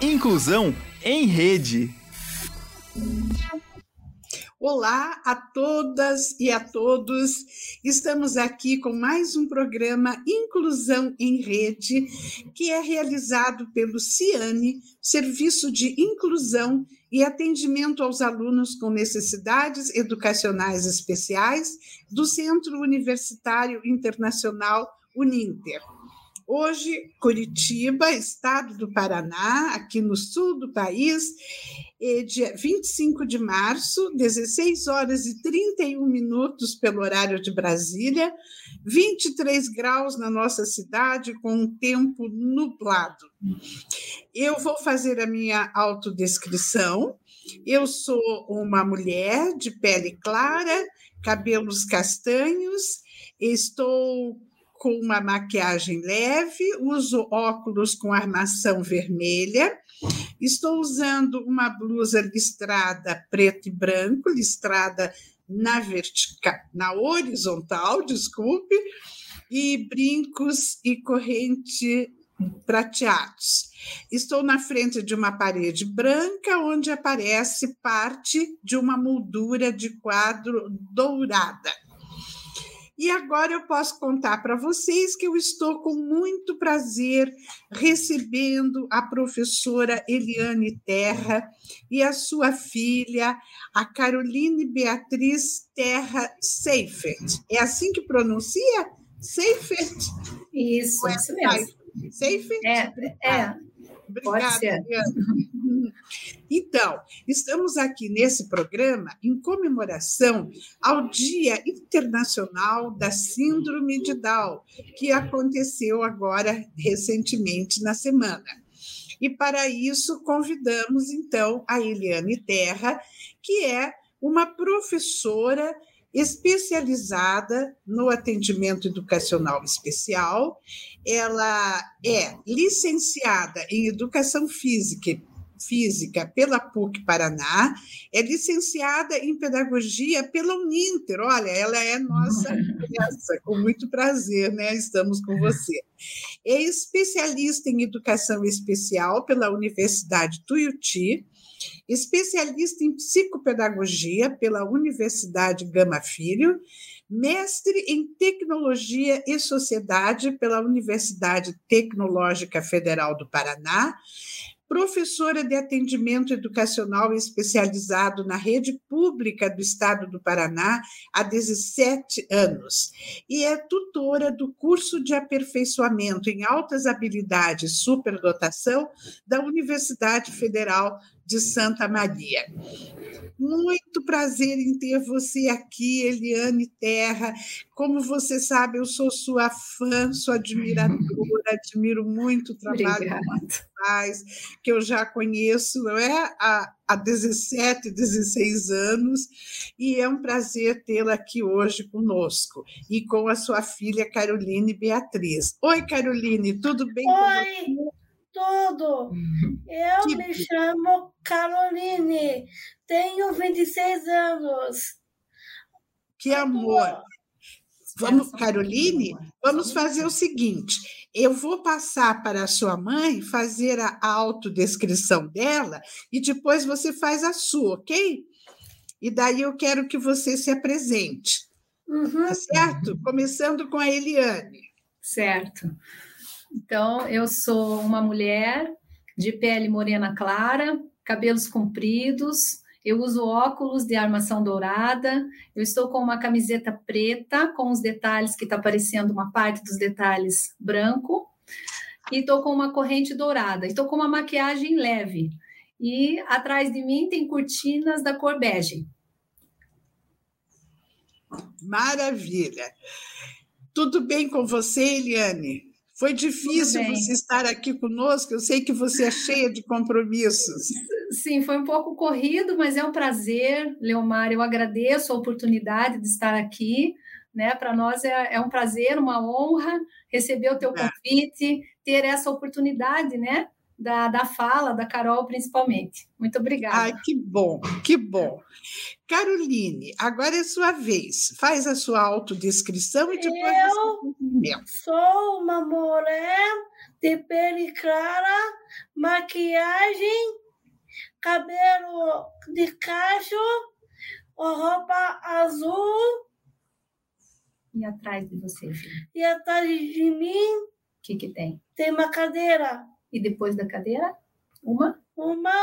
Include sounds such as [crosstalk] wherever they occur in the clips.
Inclusão em Rede. Olá a todas e a todos. Estamos aqui com mais um programa Inclusão em Rede, que é realizado pelo CIANE, Serviço de Inclusão e Atendimento aos Alunos com Necessidades Educacionais Especiais do Centro Universitário Internacional Uninter. Hoje, Curitiba, estado do Paraná, aqui no sul do país, dia 25 de março, 16 horas e 31 minutos pelo horário de Brasília, 23 graus na nossa cidade, com um tempo nublado. Eu vou fazer a minha autodescrição. Eu sou uma mulher de pele clara, cabelos castanhos, estou com uma maquiagem leve, uso óculos com armação vermelha, estou usando uma blusa listrada preto e branco, listrada na vertical, na horizontal, desculpe, e brincos e corrente prateados. Estou na frente de uma parede branca onde aparece parte de uma moldura de quadro dourada. E agora eu posso contar para vocês que eu estou com muito prazer recebendo a professora Eliane Terra e a sua filha, a Caroline Beatriz Terra Seifert. É assim que pronuncia? Seifert? Isso, é isso mesmo. Seifert? É, é. Obrigada, Eliane. [laughs] Então, estamos aqui nesse programa em comemoração ao Dia Internacional da Síndrome de Down, que aconteceu agora recentemente na semana. E para isso convidamos então a Eliane Terra, que é uma professora especializada no atendimento educacional especial. Ela é licenciada em educação física Física pela PUC Paraná, é licenciada em Pedagogia pela Uninter. Olha, ela é nossa criança, com muito prazer, né? Estamos com você. É especialista em Educação Especial pela Universidade Tuiuti, especialista em Psicopedagogia pela Universidade Gama Filho, mestre em Tecnologia e Sociedade pela Universidade Tecnológica Federal do Paraná, professora de atendimento educacional especializado na rede pública do Estado do Paraná há 17 anos e é tutora do curso de aperfeiçoamento em altas habilidades superdotação da Universidade Federal de Santa Maria. Muito prazer em ter você aqui, Eliane Terra. Como você sabe, eu sou sua fã, sua admiradora, admiro muito o trabalho Obrigada. que faz, que eu já conheço não é? há, há 17, 16 anos, e é um prazer tê-la aqui hoje conosco, e com a sua filha Caroline Beatriz. Oi, Caroline, tudo bem? Oi! Tudo. Eu me chamo Caroline, tenho 26 anos. Que amor. Vamos, Caroline, vamos fazer o seguinte: eu vou passar para a sua mãe fazer a autodescrição dela e depois você faz a sua, ok? E daí eu quero que você se apresente. Uhum. Tá certo? Começando com a Eliane. Certo. Então, eu sou uma mulher de pele morena clara, cabelos compridos, eu uso óculos de armação dourada, eu estou com uma camiseta preta, com os detalhes que está aparecendo uma parte dos detalhes branco, e estou com uma corrente dourada, estou com uma maquiagem leve. E atrás de mim tem cortinas da cor bege. Maravilha. Tudo bem com você, Eliane? Foi difícil você estar aqui conosco, eu sei que você é cheia de compromissos. Sim, foi um pouco corrido, mas é um prazer, Leomar. Eu agradeço a oportunidade de estar aqui. Né? Para nós é, é, um prazer, uma honra receber o teu é. convite, ter essa oportunidade, né? Da, da fala da Carol, principalmente. Muito obrigada. Ai, que bom, que bom. Caroline, agora é sua vez. Faz a sua autodescrição e depois Eu sou uma mulher de pele clara, maquiagem, cabelo de cacho, roupa azul. E atrás de você, filho? E atrás de mim. O que, que tem? Tem uma cadeira. E depois da cadeira? Uma? Uma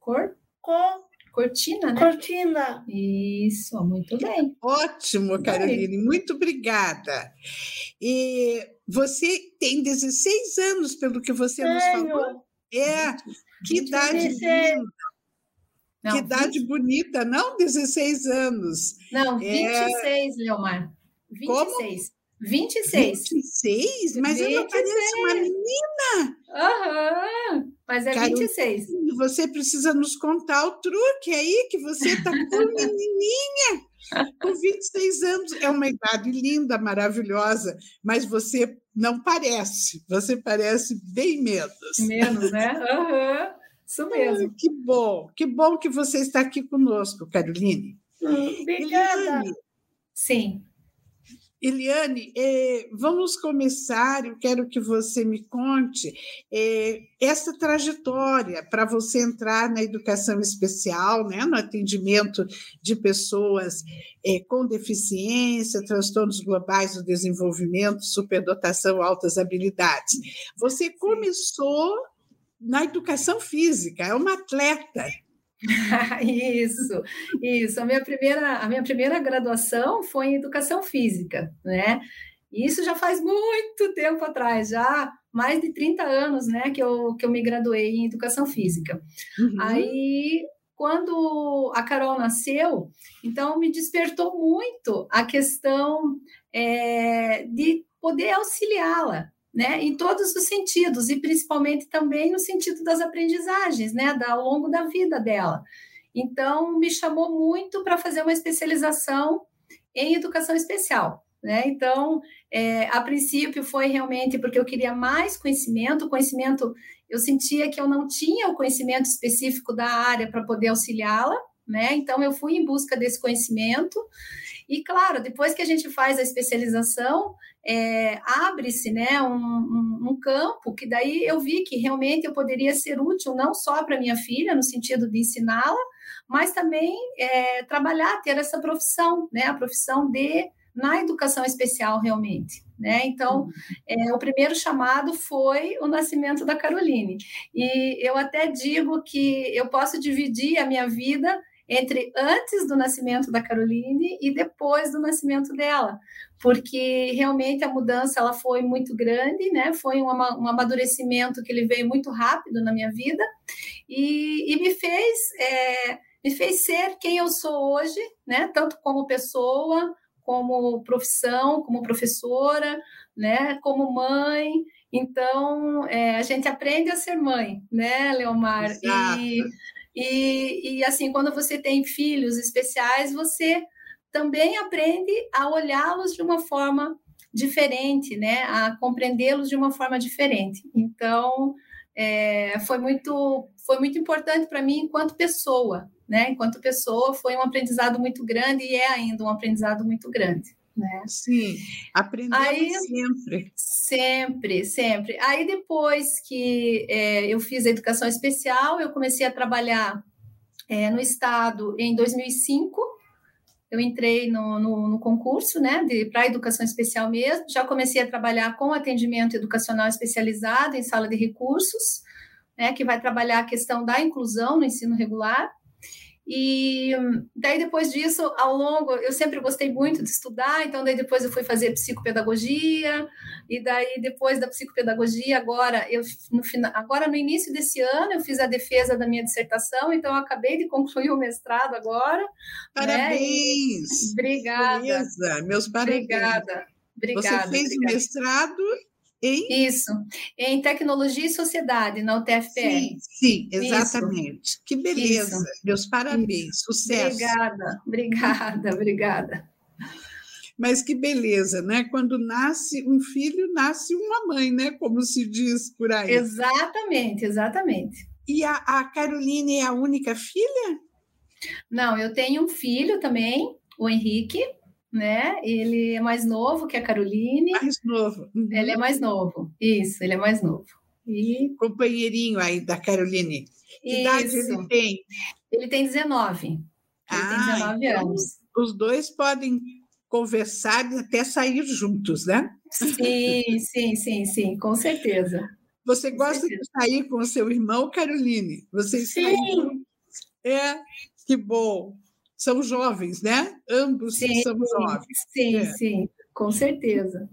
cor? Cor. Cortina, né? Cortina. Isso, muito bem. Ótimo, Caroline, muito obrigada. E você tem 16 anos, pelo que você Tenho. nos falou. É, que idade linda. Não, que idade 20... bonita, não 16 anos. Não, É. 26, Leomar. 26. Como? 26. 26? Mas eu não 26. pareço uma menina. Aham, mas é Carol- 26. Você precisa nos contar o truque aí, que você está com menininha, com 26 anos. É uma idade linda, maravilhosa, mas você não parece. Você parece bem menos. Menos, né? Aham, isso mesmo. Ah, que bom, que bom que você está aqui conosco, Caroline. Hum, Obrigada. Sim. Eliane, eh, vamos começar. Eu quero que você me conte eh, essa trajetória para você entrar na educação especial, né, no atendimento de pessoas eh, com deficiência, transtornos globais do desenvolvimento, superdotação, altas habilidades. Você começou na educação física, é uma atleta. [laughs] Isso, isso. A minha primeira, a minha primeira graduação foi em educação física, né? E isso já faz muito tempo atrás, já mais de 30 anos, né, que eu, que eu me graduei em educação física. Uhum. Aí, quando a Carol nasceu, então me despertou muito a questão é, de poder auxiliá-la, né, em todos os sentidos, e principalmente também no sentido das aprendizagens, né, da, ao longo da vida dela. Então, me chamou muito para fazer uma especialização em educação especial. Né? Então, é, a princípio foi realmente porque eu queria mais conhecimento, conhecimento, eu sentia que eu não tinha o conhecimento específico da área para poder auxiliá-la, né? Então, eu fui em busca desse conhecimento. E, claro, depois que a gente faz a especialização, é, abre-se né, um, um, um, campo que daí eu vi que realmente eu poderia ser útil não só para minha filha, no sentido de ensiná-la, mas também é, trabalhar, ter essa profissão, né, a profissão de na educação especial realmente, né? Então, é, o primeiro chamado foi o nascimento da Caroline. E eu até digo que eu posso dividir a minha vida entre antes do nascimento da Caroline e depois do nascimento dela, porque realmente a mudança ela foi muito grande, né? Foi um, um amadurecimento que ele veio muito rápido na minha vida e, e me fez é, me fez ser quem eu sou hoje, né? Tanto como pessoa, como profissão, como professora, né? Como mãe. Então é, a gente aprende a ser mãe, né, Leomar? Exato. E e, e, assim, quando você tem filhos especiais, você também aprende a olhá-los de uma forma diferente, né? A compreendê-los de uma forma diferente. Então, é, foi muito foi muito importante para mim enquanto pessoa, né? Enquanto pessoa, foi um aprendizado muito grande e é ainda um aprendizado muito grande. Né? Sim, aprendemos Aí, sempre. Sempre, sempre. Aí depois que é, eu fiz a educação especial, eu comecei a trabalhar é, no estado em 2005. Eu entrei no, no, no concurso, né, para educação especial mesmo. Já comecei a trabalhar com atendimento educacional especializado em sala de recursos, né, que vai trabalhar a questão da inclusão no ensino regular. E daí depois disso, ao longo, eu sempre gostei muito de estudar, então daí depois eu fui fazer psicopedagogia, e daí depois da psicopedagogia, agora eu no final, agora no início desse ano eu fiz a defesa da minha dissertação, então eu acabei de concluir o mestrado agora. Parabéns! Né? Obrigada. Beleza, meus parabéns. Obrigada. Obrigada. Você fez obrigada. o mestrado em Isso, em tecnologia e sociedade na UTFPR. Sim, sim, exatamente. Isso. Que beleza. Isso. Meus parabéns. Isso. Sucesso. Obrigada, obrigada, obrigada. Mas que beleza, né? Quando nasce um filho, nasce uma mãe, né? Como se diz por aí. Exatamente, exatamente. E a, a Caroline é a única filha? Não, eu tenho um filho também, o Henrique, né? Ele é mais novo que a Caroline. Mais novo. Uhum. Ele é mais novo. Isso, ele é mais novo. E companheirinho aí da Caroline. Que idade ele tem? Ele tem 19. Ele Ah, tem 19 então- anos. Os dois podem conversar e até sair juntos, né? Sim, sim, sim, sim, com certeza. Você Com gosta certeza. de sair com o seu irmão, Caroline? Vocês Sim. saem- É, que bom. São jovens, né? Ambos Sim, são jovens. Sim, É. sim, com certeza.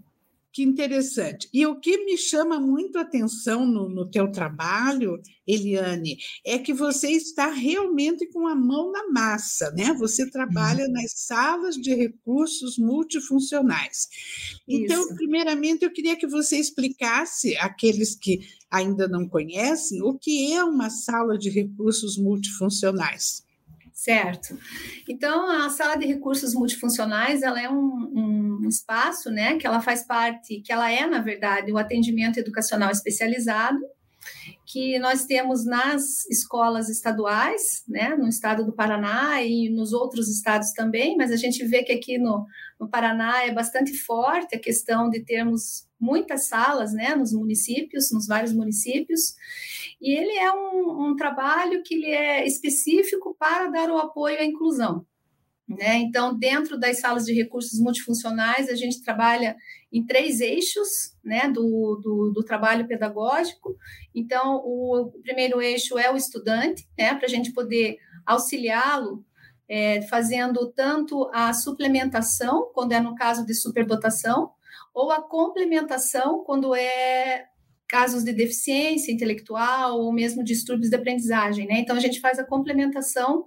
Que interessante. E o que me chama muito a atenção no, no teu trabalho, Eliane, é que você está realmente com a mão na massa, né? Você trabalha nas salas de recursos multifuncionais. Então, Isso. primeiramente, eu queria que você explicasse àqueles que ainda não conhecem o que é uma sala de recursos multifuncionais. Certo. Então, a sala de recursos multifuncionais, ela é um, um espaço, né, que ela faz parte, que ela é, na verdade, o atendimento educacional especializado, que nós temos nas escolas estaduais, né, no estado do Paraná e nos outros estados também, mas a gente vê que aqui no, no Paraná é bastante forte a questão de termos muitas salas, né, nos municípios, nos vários municípios, e ele é um, um trabalho que ele é específico para dar o apoio à inclusão. Né? Então, dentro das salas de recursos multifuncionais, a gente trabalha em três eixos né, do, do, do trabalho pedagógico. Então, o, primeiro eixo é o estudante, né, para a gente poder auxiliá-lo é, fazendo tanto a suplementação, quando é no caso de superdotação, ou a complementação, quando é casos de deficiência intelectual ou mesmo distúrbios de aprendizagem, né? Então a gente faz a complementação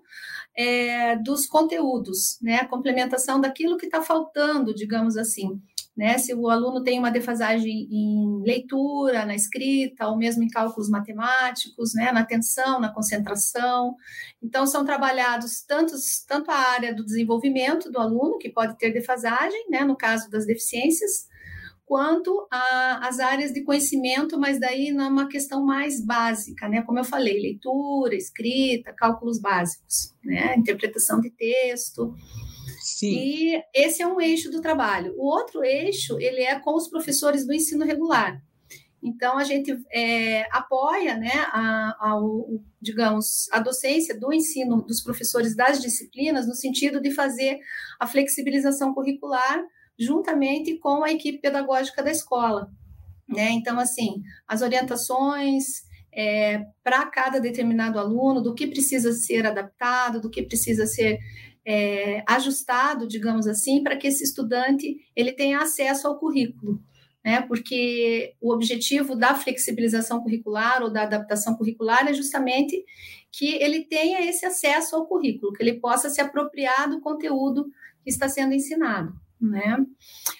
é, dos conteúdos, né? A complementação daquilo que está faltando, digamos assim, né? Se o aluno tem uma defasagem em leitura, na escrita, ou mesmo em cálculos matemáticos, né? Na atenção, na concentração, então são trabalhados tantos, tanto a área do desenvolvimento do aluno que pode ter defasagem, né? No caso das deficiências quanto às áreas de conhecimento, mas daí numa questão mais básica, né? Como eu falei, leitura, escrita, cálculos básicos, né? Interpretação de texto. Sim. E esse é um eixo do trabalho. O outro eixo, ele é com os professores do ensino regular. Então, a gente é, apoia, né, a, a, o, digamos, a docência do ensino dos professores das disciplinas, no sentido de fazer a flexibilização curricular juntamente com a equipe pedagógica da escola. Né? Então, assim, as orientações é, para cada determinado aluno, do que precisa ser adaptado, do que precisa ser é, ajustado, digamos assim, para que esse estudante ele tenha acesso ao currículo. Né? Porque o objetivo da flexibilização curricular ou da adaptação curricular é justamente que ele tenha esse acesso ao currículo, que ele possa se apropriar do conteúdo que está sendo ensinado. Né?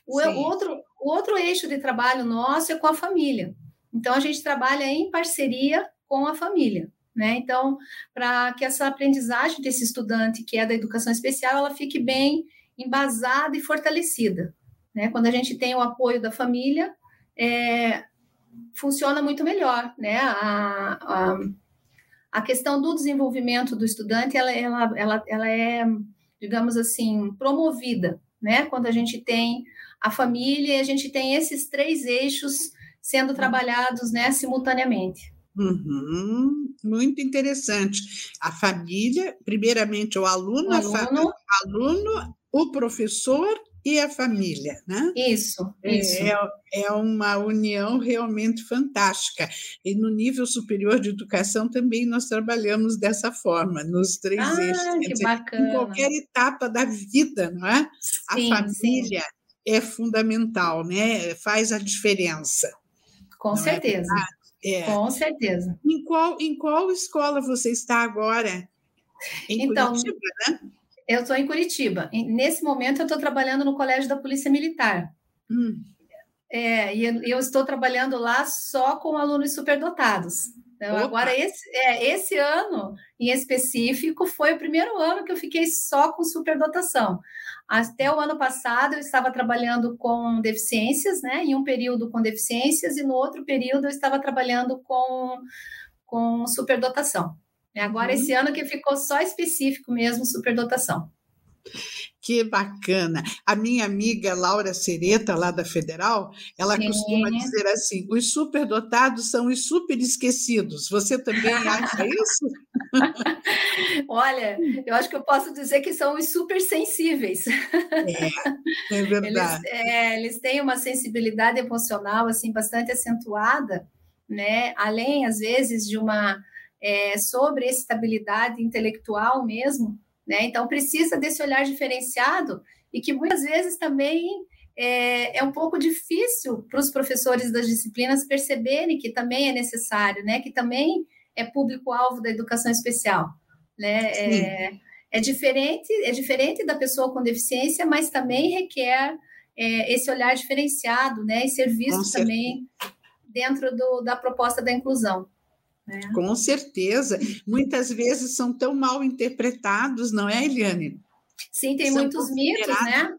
O, Sim. outro, o outro eixo de trabalho nosso é com a família. Então, a gente trabalha em parceria com a família. Né? Então, para que essa aprendizagem desse estudante que é da educação especial, ela fique bem embasada e fortalecida. Né? Quando a gente tem o apoio da família, é, funciona muito melhor. Né? A, a, a, questão do desenvolvimento do estudante, ela, ela, ela, ela é, digamos assim, promovida né? Quando a gente tem a família e a gente tem esses três eixos sendo trabalhados, né, simultaneamente. Uhum, muito interessante. A família, primeiramente o aluno, o aluno, a aluno, o professor e a família, né? Isso, isso. É, é uma união realmente fantástica. E no nível superior de educação também nós trabalhamos dessa forma, nos três ah, eixos. Que dizer, bacana. Em qualquer etapa da vida, não é? Sim, a família sim. é fundamental, né? Faz a diferença. Com certeza. É é. Com certeza. Em qual, em qual escola você está agora? Em então, Curitiba, né? Eu estou em Curitiba. Nesse momento, eu estou trabalhando no Colégio da Polícia Militar. Hum. É, e eu estou trabalhando lá só com alunos superdotados. Então, Opa. agora, esse, é, esse ano em específico foi o primeiro ano que eu fiquei só com superdotação. Até o ano passado, eu estava trabalhando com deficiências, né? Em um período com deficiências, e no outro período, eu estava trabalhando com, com superdotação. Agora, uhum. esse ano que ficou só específico mesmo, superdotação. Que bacana. A minha amiga Laura Sereta, lá da Federal, ela Sim. costuma dizer assim: os superdotados são os super esquecidos. Você também acha [laughs] isso? Olha, eu acho que eu posso dizer que são os super sensíveis. É [laughs] Eles, verdade. é, eles têm uma sensibilidade emocional assim bastante acentuada, né? Além às vezes de uma é, sobre estabilidade intelectual mesmo, né? Então precisa desse olhar diferenciado e que muitas vezes também é, é um pouco difícil para os professores das disciplinas perceberem que também é necessário, né? Que também é público-alvo da educação especial, né? É, é diferente, é diferente da pessoa com deficiência, mas também requer é, esse olhar diferenciado, né? E ser visto também dentro do, da proposta da inclusão. Né? Com certeza. Muitas vezes são tão mal interpretados, não é, Eliane? Sim, tem São muitos mitos, né?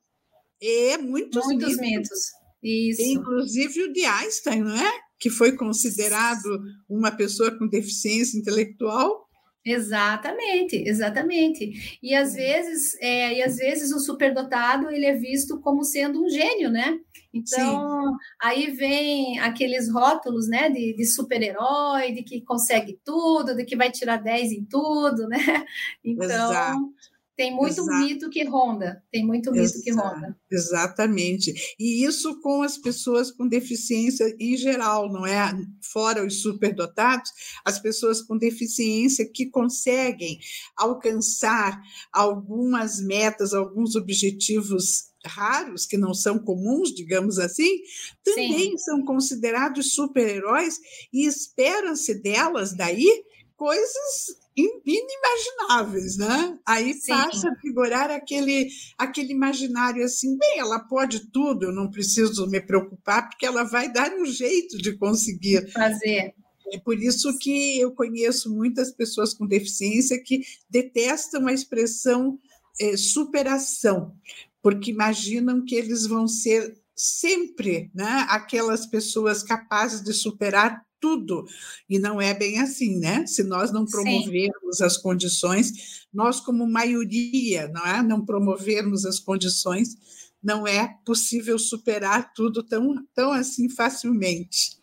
É, muitos, Muitos mitos. mitos. Isso. Inclusive o de Einstein, não é? Que foi considerado uma pessoa com deficiência intelectual. Exatamente, exatamente. E às vezes, é, e às vezes o superdotado ele é visto como sendo um gênio, né? Então, aí vem aqueles rótulos, né, de, de super-herói, de que consegue tudo, de que vai tirar 10 em tudo, né? [laughs] Então, Exato. Tem muito Exato. mito que ronda, tem muito mito que Exato. ronda. Exatamente. E isso com as pessoas com deficiência em geral, não é? Fora os superdotados, as pessoas com deficiência que conseguem alcançar algumas metas, alguns objetivos raros, que não são comuns, digamos assim, também Sim. são considerados super-heróis e esperam-se delas daí coisas in- inimagináveis, né? Aí Sim. passa a figurar aquele, aquele imaginário assim, bem, ela pode tudo, eu não preciso me preocupar, porque ela vai dar um jeito de conseguir. Fazer. É por isso que eu conheço muitas pessoas com deficiência que detestam a expressão eh, superação, porque imaginam que eles vão ser sempre né, aquelas pessoas capazes de superar tudo. E não é bem assim, né? Se nós não Sim. promovermos as condições, nós, como maioria, não, é? não promovermos as condições, não é possível superar tudo tão, tão assim facilmente.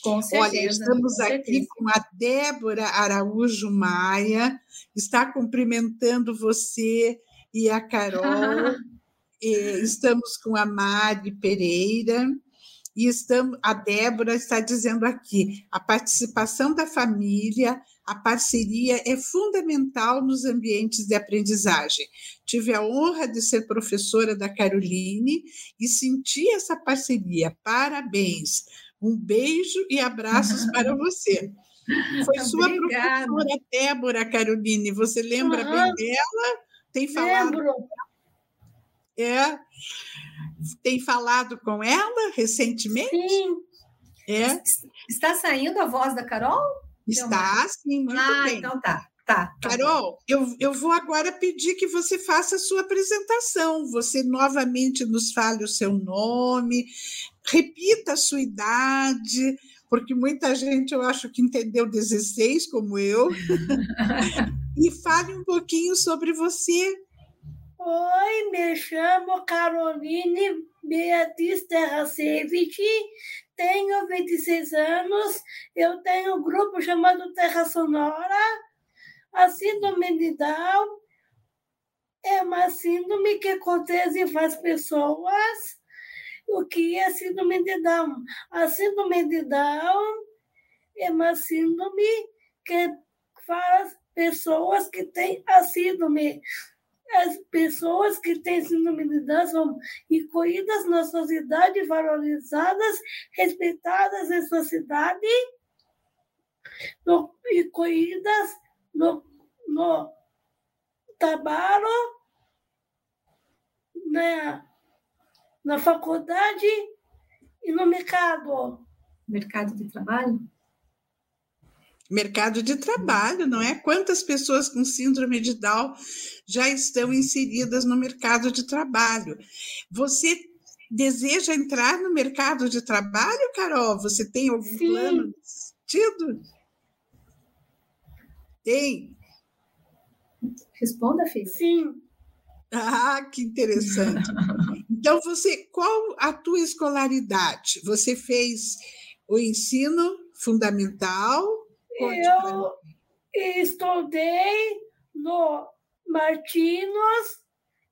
Com certeza. Olha, estamos com aqui certeza. com a Débora Araújo Maia, está cumprimentando você e a Carol. [laughs] Eh, estamos com a Mari Pereira. E estamos, a Débora está dizendo aqui: a participação da família, a parceria é fundamental nos ambientes de aprendizagem. Tive a honra de ser professora da Caroline e senti essa parceria. Parabéns. Um beijo e abraços para [laughs] você. Foi sua Obrigada. professora Débora Caroline. Você lembra Aham. bem dela? Tem falado, Lembro. é, tem falado com ela recentemente? Sim. É, Está saindo a voz da Carol? está sim, muito ah, bem. então tá. Tá. tá Carol, eu, eu vou agora pedir que você faça a sua apresentação. Você novamente nos fale o seu nome, repita a sua idade, porque muita gente eu acho que entendeu 16, como eu, [laughs] e fale um pouquinho sobre você. Oi, me chamo Caroline Beatriz Terracevich, tenho 26 anos, eu tenho um grupo chamado Terra Sonora. A síndrome de Down é uma síndrome que acontece em várias pessoas. O que é síndrome de Down? A síndrome de Down é uma síndrome que faz pessoas que têm a síndrome as pessoas que têm síndrome de Down são incluídas na sociedade, valorizadas, respeitadas em sua cidade, no, incluídas no, no trabalho, na, na faculdade e no mercado. Mercado de trabalho? Mercado de trabalho, não é? Quantas pessoas com síndrome de Down já estão inseridas no mercado de trabalho? Você deseja entrar no mercado de trabalho, Carol? Você tem algum Sim. plano nesse sentido? Tem. Responda, filho. Sim, Ah, que interessante. Então, você, qual a tua escolaridade? Você fez o ensino fundamental? Eu estudei no Martinos,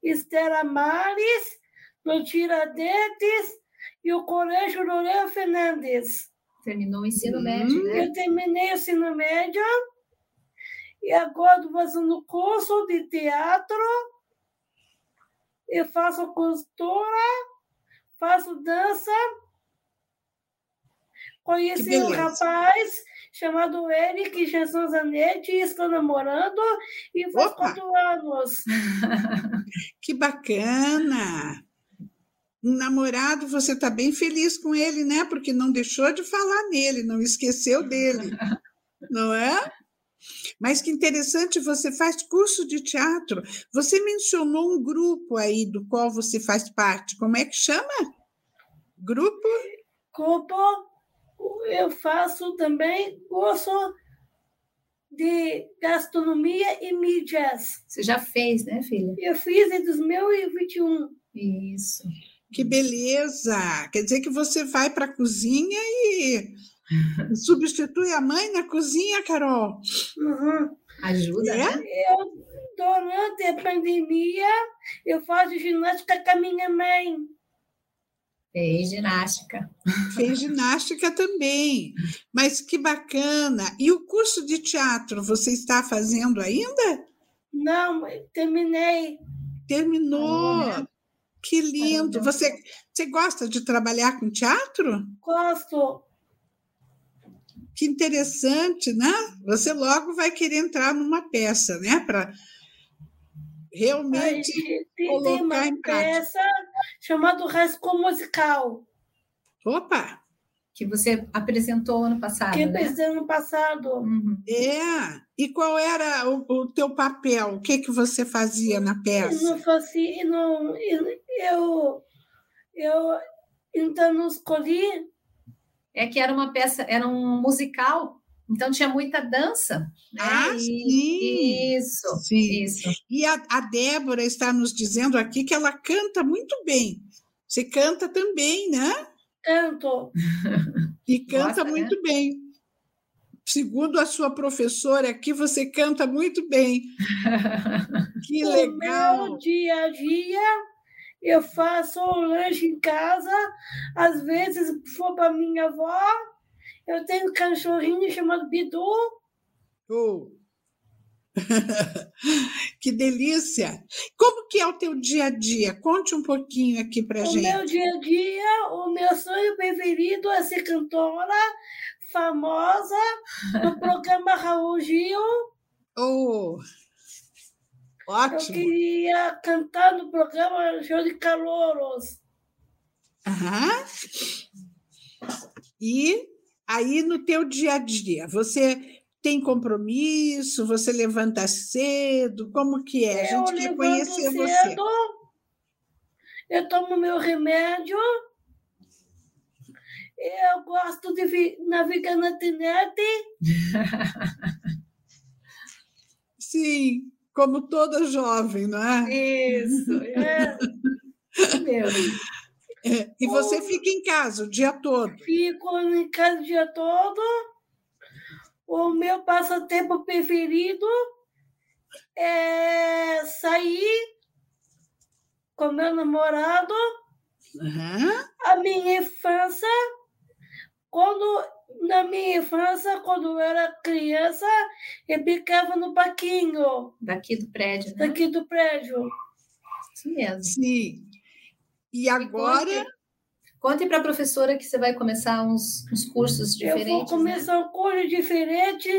Estela Mares, no Tiradentes e o Colégio Loureiro Fernandes. Terminou o ensino hum. médio, né? Eu terminei o ensino médio e agora estou fazendo curso de teatro. Eu faço costura, faço dança. Conheci um rapaz chamado Eric Jesus Zanetti, estou namorando e faz Opa. quatro anos. [laughs] que bacana! Um namorado, você está bem feliz com ele, né? Porque não deixou de falar nele, não esqueceu dele, [laughs] não é? Mas que interessante, você faz curso de teatro. Você mencionou um grupo aí do qual você faz parte. Como é que chama? Grupo? Grupo. Eu faço também curso de gastronomia e mídias. Você já fez, né, filha? Eu fiz em 2021. Isso. Que beleza! Quer dizer que você vai para a cozinha e substitui a mãe na cozinha, Carol? Uhum. Ajuda, é? né? Eu, durante a pandemia, eu faço ginástica com a minha mãe. Fez ginástica. Fez ginástica também. Mas que bacana. E o curso de teatro, você está fazendo ainda? Não, terminei. Terminou. Ah, que lindo! Você, você gosta de trabalhar com teatro? Gosto. Que interessante, né? Você logo vai querer entrar numa peça, né? Para realmente tem, colocar tem uma em prática. peça chamada Rascunho Musical. Opa! que você apresentou ano passado. Que né? apresentei ano passado. Uhum. É. E qual era o, o, teu papel? O que que você fazia na peça? Eu não fazia, não, eu, eu então não escolhi. É que era uma peça, era um musical. Então tinha muita dança. Né? Ah, e, sim. Isso, sim. isso. E a, a Débora está nos dizendo aqui que ela canta muito bem. Você canta também, né? Canto. E [laughs] canta Gosta, né? muito né? bem. Segundo a sua professora aqui, você canta muito bem. [laughs] que legal. No meu dia a dia, eu faço um lanche em casa. Às vezes, for para minha avó, eu tenho um cachorrinho chamado Bidu. Oh. [laughs] que delícia! Como que é o teu dia a dia? Conte um pouquinho aqui para gente. O meu dia a dia, o meu sonho preferido é ser cantora famosa no [laughs] programa Raul Gil. Oh, ótimo! Eu queria cantar no programa Show de Calouros. Aham. E aí no teu dia a dia, você tem compromisso? Você levanta cedo? Como que é? A gente eu quer conhecer cedo, você. Eu tomo meu remédio. Eu gosto de navegar na internet. [laughs] Sim, como toda jovem, não é? Isso, é. Meu. [laughs] É, e você fica em casa o dia todo? Fico em casa o dia todo o meu passatempo preferido é sair com meu namorado. Uhum. A minha infância, quando na minha infância, quando eu era criança, eu ficava no baquinho. Daqui do prédio, né? Daqui do prédio. Isso mesmo. Sim. E agora. Conte para a professora que você vai começar uns, uns cursos diferentes. Eu vou começar né? um curso diferente.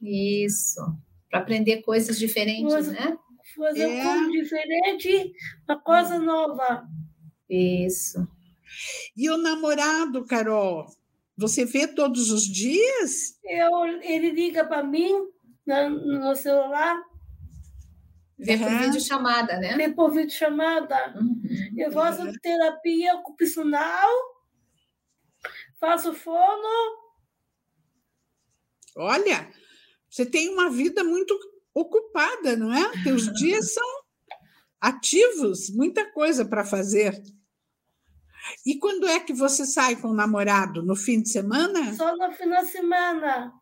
Isso. Para aprender coisas diferentes, né? Fazer é. um curso diferente, uma coisa nova. Isso. E o namorado, Carol? Você vê todos os dias? Eu, ele liga para mim no, no celular Vê por vídeo chamada, né? Vê por vídeo chamada. Uhum. Eu faço uhum. terapia ocupacional, faço fono. Olha, você tem uma vida muito ocupada, não é? Teus [laughs] dias são ativos, muita coisa para fazer. E quando é que você sai com o namorado? No fim de semana? Só no final de semana.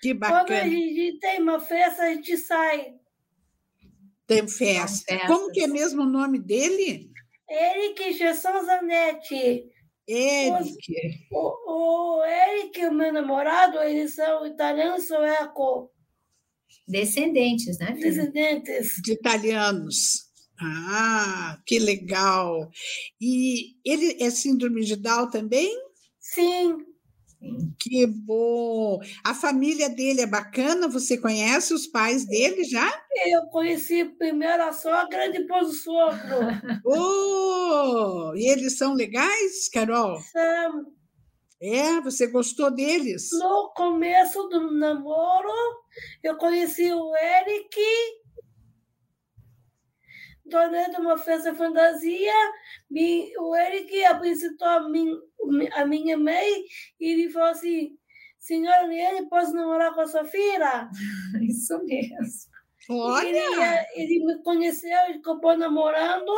Que bacana. Quando a gente tem uma festa, a gente sai. Tem festa. Como que é mesmo o nome dele? Eric Gerson Zanetti. Eric. O, o Eric e o meu namorado, eles são italiano sueco. Descendentes, né? Filho? Descendentes. De italianos. Ah, que legal. E ele é síndrome de Down também? Sim. Que bom. A família dele é bacana? Você conhece os pais dele já? Eu conheci primeiro a sogra e depois o sogro. [laughs] Oh, e eles são legais, Carol? São. É, você gostou deles? No começo do namoro, eu conheci o Eric tornei de uma festa fantasia, me, o Eric apresentou a, mim, a minha mãe e ele falou assim, senhora Liane, posso namorar com a sua filha? [laughs] Isso mesmo. Olha! Ele, ele me conheceu, e acabou namorando,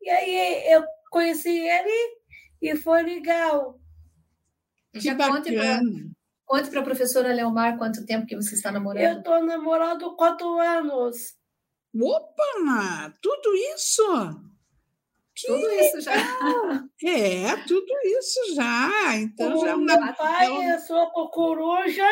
e aí eu conheci ele e foi legal. Que bacana. Conte para a professora Leomar quanto tempo que você está namorando. Eu estou namorando quatro anos. Opa! Tudo isso? Que tudo isso já. É, tudo isso já. Então o já meu pai é só com coruja.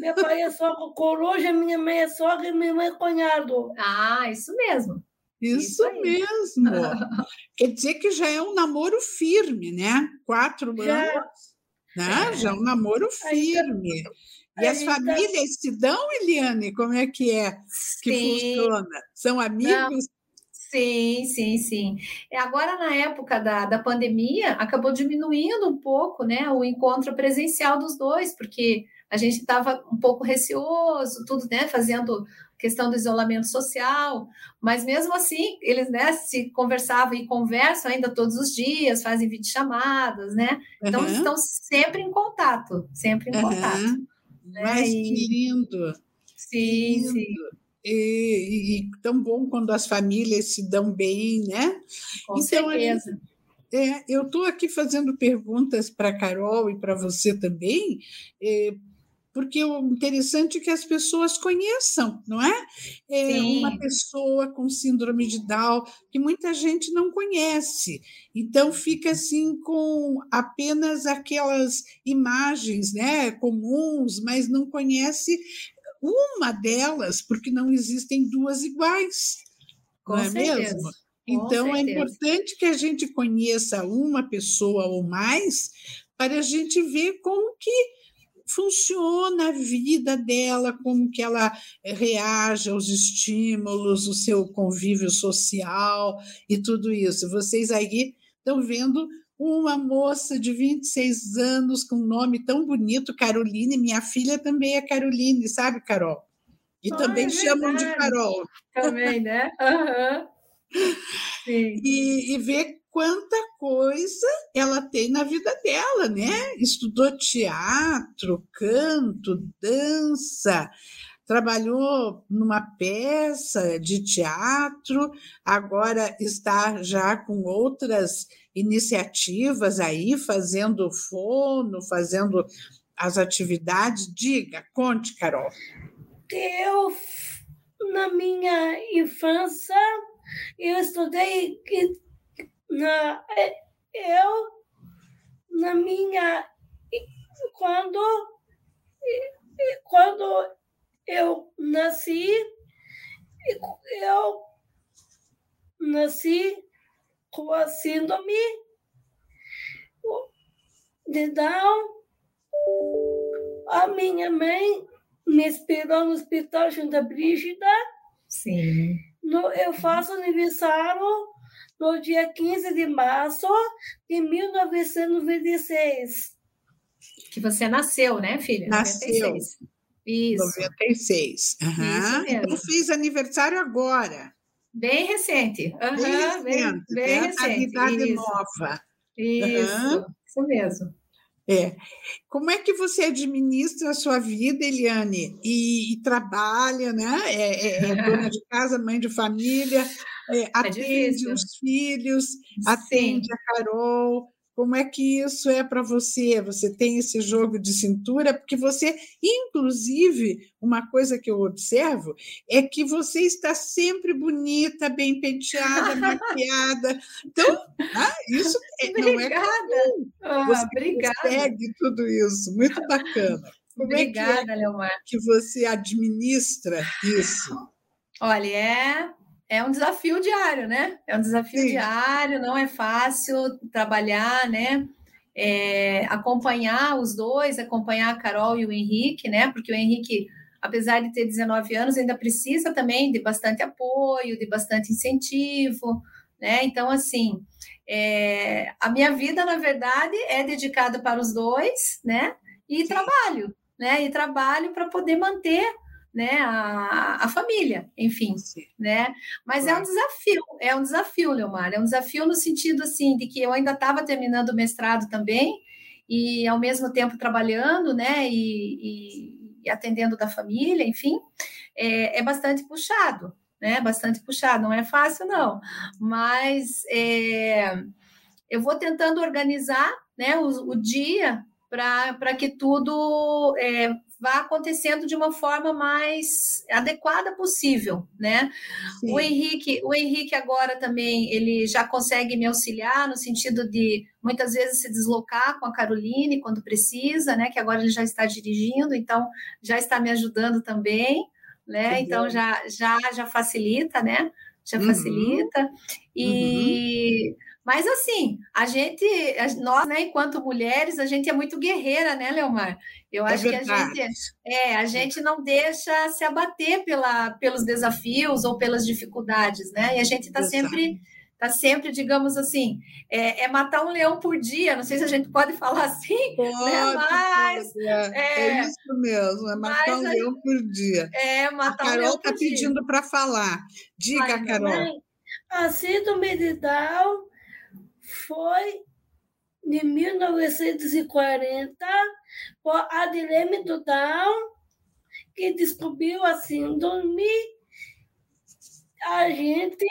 Meu pai é só com coruja, minha mãe é sogra e minha mãe é cunhado. Ah, isso mesmo. Isso, isso mesmo. [laughs] Quer dizer que já é um namoro firme, né? Quatro Já. anos. Né? Já é um namoro firme. E as tá- famílias se dão, Eliane? Como é que é que Sim. funciona? São amigos? Sim, sim, sim. É, Agora, na época da, da pandemia, acabou diminuindo um pouco né, o encontro presencial dos dois, porque a gente estava um pouco receoso, tudo, né, fazendo questão do isolamento social, mas mesmo assim, eles né, se conversavam e conversam ainda todos os dias, fazem videochamadas, né? Então, Aham. estão sempre em contato, sempre em Aham. contato. Né? Mas que lindo! Sim, lindo. sim. E, e- tão bom quando as famílias se dão bem, né? Com Então, gente- certeza. É, eu estou aqui fazendo perguntas para a Carol e para você também, é, porque o interessante é que as pessoas conheçam, não é? É Sim. uma pessoa com síndrome de Down que muita gente não conhece, então fica assim com apenas aquelas imagens, né, comuns, mas não conhece uma delas, porque não existem duas iguais, Com não é certeza. mesmo? Então, é importante que a gente conheça uma pessoa ou mais para a gente ver como que funciona a vida dela, como que ela eh, reage aos estímulos, o seu convívio social e tudo isso. Vocês aí estão vendo uma moça de 26 anos com um nome tão bonito, Caroline. Minha filha também é Caroline, sabe, Carol? E Ah, também é chamam de. Carol. Também, né? Aham. [laughs] Sim. e, e ver quanta coisa ela tem na vida dela, né? Estudou teatro, canto, dança, trabalhou numa peça de teatro, agora está já com outras iniciativas aí, fazendo fono, fazendo as atividades. Diga, conte, Carol. Eu, na minha infância, eu estudei que- na eu na minha quando quando eu nasci eu nasci com a síndrome de Down a minha mãe me esperou no hospital junto à Brígida Sim. no- eu faço aniversário no dia 15 de março de 1996. Que você nasceu, né, filha? Nasceu. 96. Isso. 96. Aham. mesmo. Então fez aniversário agora. Bem recente. Aham, Bem bem, recente, bem né? recente. A idade Isso. nova. Isso. Aham. Isso mesmo. É. Como é que você administra a sua vida, Eliane? E, e trabalha, né? É, é, é, dona de casa, mãe de família, é, é atende os filhos, atende Sim. a Carol. Como é que isso é para você? Você tem esse jogo de cintura? Porque você, inclusive, uma coisa que eu observo é que você está sempre bonita, bem penteada, [laughs] maquiada. Então, ah, isso é, não é comum. Ah, você obrigada. consegue tudo isso. Muito bacana. Como obrigada, é que, é Leomar. que você administra isso? Olha, é é um desafio diário, né? É um desafio Sim. diário, não é fácil trabalhar, né? É, acompanhar os dois, acompanhar a Carol e o Henrique, né? Porque o Henrique, apesar de ter 19 anos, ainda precisa também de bastante apoio, de bastante incentivo, né? Então, assim, é, a minha vida, na verdade, é dedicada para os dois, né? E Sim. trabalho, né? E trabalho para poder manter né, a, a família, enfim, Sim. né? Mas claro. é um desafio, é um desafio, Leomar, é um desafio no sentido assim de que eu ainda estava terminando o mestrado também e ao mesmo tempo trabalhando, né, e, e, e atendendo da família, enfim, é, é, bastante puxado, né? Bastante puxado, não é fácil não, mas é, eu vou tentando organizar, né, o, o dia para que tudo é, vá acontecendo de uma forma mais adequada possível, né? Sim. O Henrique, o Henrique agora também ele já consegue me auxiliar no sentido de muitas vezes se deslocar com a Caroline quando precisa, né? Que agora ele já está dirigindo, então já está me ajudando também, né? Então já já já facilita, né? Já uhum. facilita e uhum mas assim, a gente, nós, né, enquanto mulheres, a gente é muito guerreira, né, Leomar? Eu é acho verdade. que a gente, é, a gente não deixa se abater pela, pelos desafios ou pelas dificuldades, né? E a gente está sempre tá sempre, digamos assim, é, é, matar um leão por dia. Não sei se a gente pode [laughs] falar assim, né? pode, né? mas é, é, é, isso mesmo, é matar um leão por dia. É matar a Carol um leão está pedindo para falar. Diga, Ai, Carol. Mãe, a de Down foi de 1940 por Adilene Dudão, que descobriu a síndrome. A gente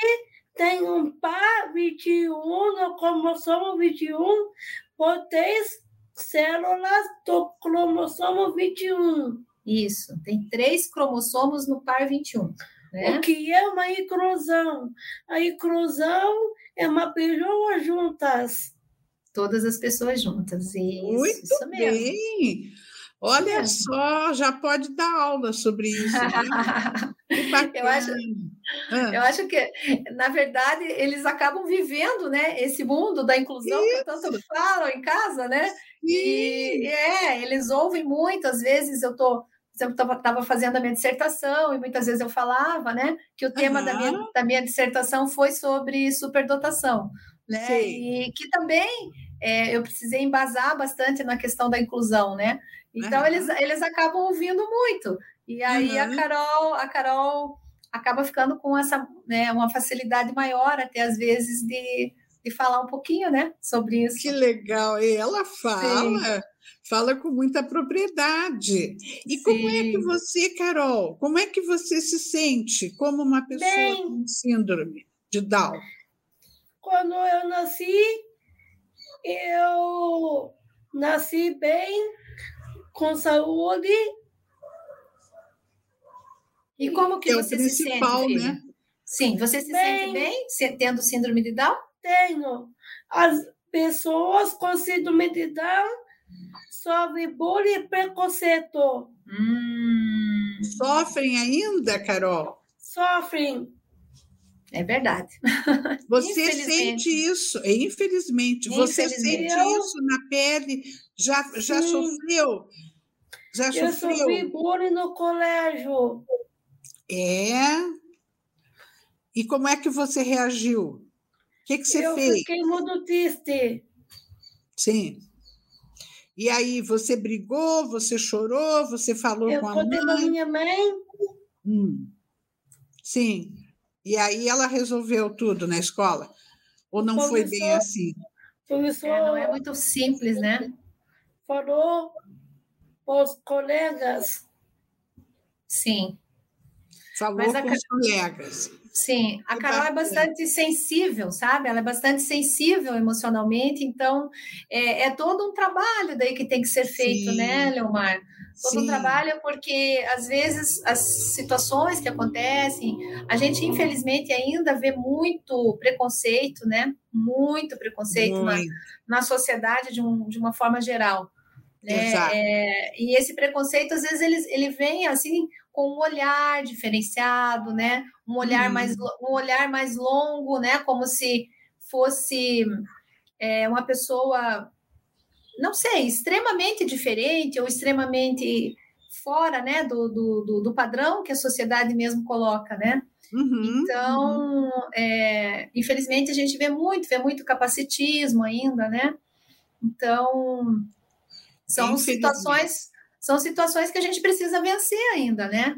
tem um par 21 no cromossomo 21 por três células do cromossomo 21. Isso, tem três cromossomos no par 21. Né? O que é uma inclusão? A inclusão é uma pessoa juntas. Todas as pessoas juntas. Isso, Muito isso mesmo. bem. Olha é. só, já pode dar aula sobre isso. Né? [laughs] eu, acho, ah. eu acho que, na verdade, eles acabam vivendo né, esse mundo da inclusão isso. que tanto falam em casa, né? E, e é, eles ouvem muito, às vezes eu estou eu estava fazendo a minha dissertação e muitas vezes eu falava, né, que o tema uhum. da, minha, da minha dissertação foi sobre superdotação, né, Sim. e que também é, eu precisei embasar bastante na questão da inclusão, né, então uhum. eles, eles acabam ouvindo muito, e aí uhum. a Carol, a Carol acaba ficando com essa, né, uma facilidade maior até às vezes de, de falar um pouquinho, né, sobre isso. Que legal, e ela fala... Sim fala com muita propriedade. E Sim. como é que você, Carol, como é que você se sente como uma pessoa bem, com síndrome de Down? Quando eu nasci, eu nasci bem, com saúde. E como que é você se sente, né? Sim, você se bem, sente bem tendo síndrome de Down? Tenho. As pessoas com síndrome de Down sofre bullying e preconceito. Hum. Sofrem ainda, Carol? Sofrem. É verdade. [laughs] Você sente isso, é, infelizmente, você sente isso na pele? Já, já sofreu? Já Eu sofreu? sofri bullying no colégio. É? E como é que você reagiu? O que, que você Eu fez? Eu fiquei muito triste. Sim. E aí você brigou, você chorou, você falou eu com a mãe? Eu com a minha mãe. Hum. Sim. E aí ela resolveu tudo na escola? Ou não foi bem assim? Professor, é, não é muito simples, né? falou os colegas. Sim. Falou Mas com a... os colegas. Sim, a Carol é bastante sensível, sabe? Ela é bastante sensível emocionalmente, então é, é todo um trabalho daí que tem que ser feito, Sim. né, Leomar? Todo Sim. um trabalho porque às vezes as situações que acontecem, a gente infelizmente ainda vê muito preconceito, né? Muito preconceito muito. Na, na sociedade de, um, de uma forma geral. Né? É, e esse preconceito, às vezes, ele, ele vem assim com um olhar diferenciado, né? Um olhar, mais, uhum. um olhar mais longo, né? Como se fosse é, uma pessoa, não sei, extremamente diferente ou extremamente fora né, do, do, do padrão que a sociedade mesmo coloca, né? Uhum, então, uhum. É, infelizmente, a gente vê muito, vê muito capacitismo ainda, né? Então, são situações, são situações que a gente precisa vencer ainda, né?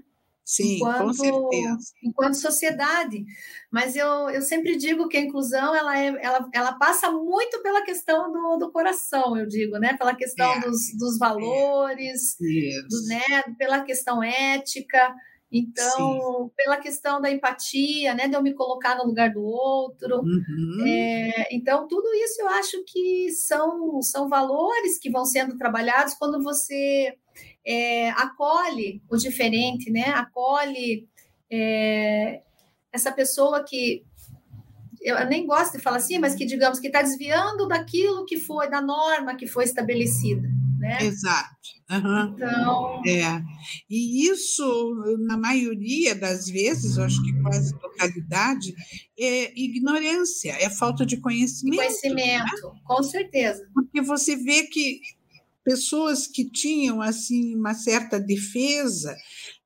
Sim, enquanto, com certeza. Enquanto sociedade. Mas eu, eu sempre digo que a inclusão ela, é, ela, ela passa muito pela questão do, do coração, eu digo, né? Pela questão é, dos, dos valores, é, do, né? pela questão ética. Então, Sim. pela questão da empatia, né, de eu me colocar no lugar do outro. Uhum. É, então, tudo isso eu acho que são, são valores que vão sendo trabalhados quando você é, acolhe o diferente, né? Acolhe é, essa pessoa que eu nem gosto de falar assim, mas que digamos que está desviando daquilo que foi da norma que foi estabelecida né? Exato. Uhum. Então... É. E isso, na maioria das vezes, eu acho que quase totalidade, é ignorância, é falta de conhecimento. Conhecimento, né? com certeza. Porque você vê que pessoas que tinham assim uma certa defesa,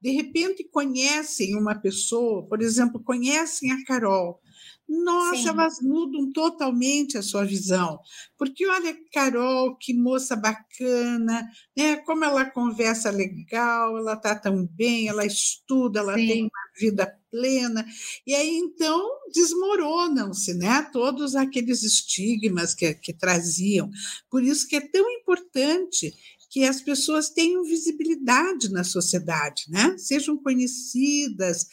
de repente conhecem uma pessoa, por exemplo, conhecem a Carol, nossa, Sim. elas mudam totalmente a sua visão. Porque olha, Carol, que moça bacana, né? Como ela conversa legal, ela está tão bem, ela estuda, ela Sim. tem uma vida plena. E aí então desmoronam-se, né? Todos aqueles estigmas que, que traziam. Por isso que é tão importante que as pessoas tenham visibilidade na sociedade, né? Sejam conhecidas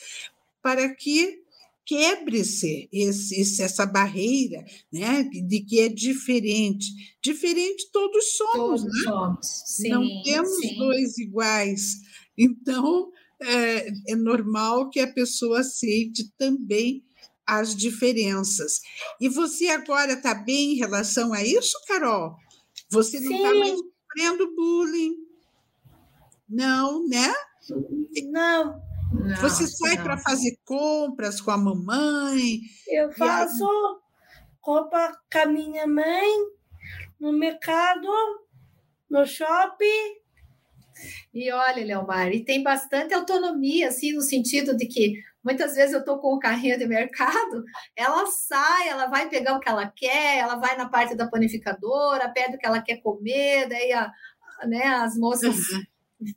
para que quebre-se essa barreira né, de que é diferente. Diferente todos somos, todos né? somos. Sim, Não temos sim. dois iguais. Então, é, é normal que a pessoa aceite também as diferenças. E você agora está bem em relação a isso, Carol? Você não está mais sofrendo bullying? Não, né? Não. Não, Você sai para fazer compras com a mamãe? Eu faço aí... compra com a minha mãe no mercado, no shopping. E olha, Leomar, e tem bastante autonomia, assim, no sentido de que muitas vezes eu estou com o carrinho de mercado, ela sai, ela vai pegar o que ela quer, ela vai na parte da panificadora, pede o que ela quer comer, daí a, né, as moças uhum.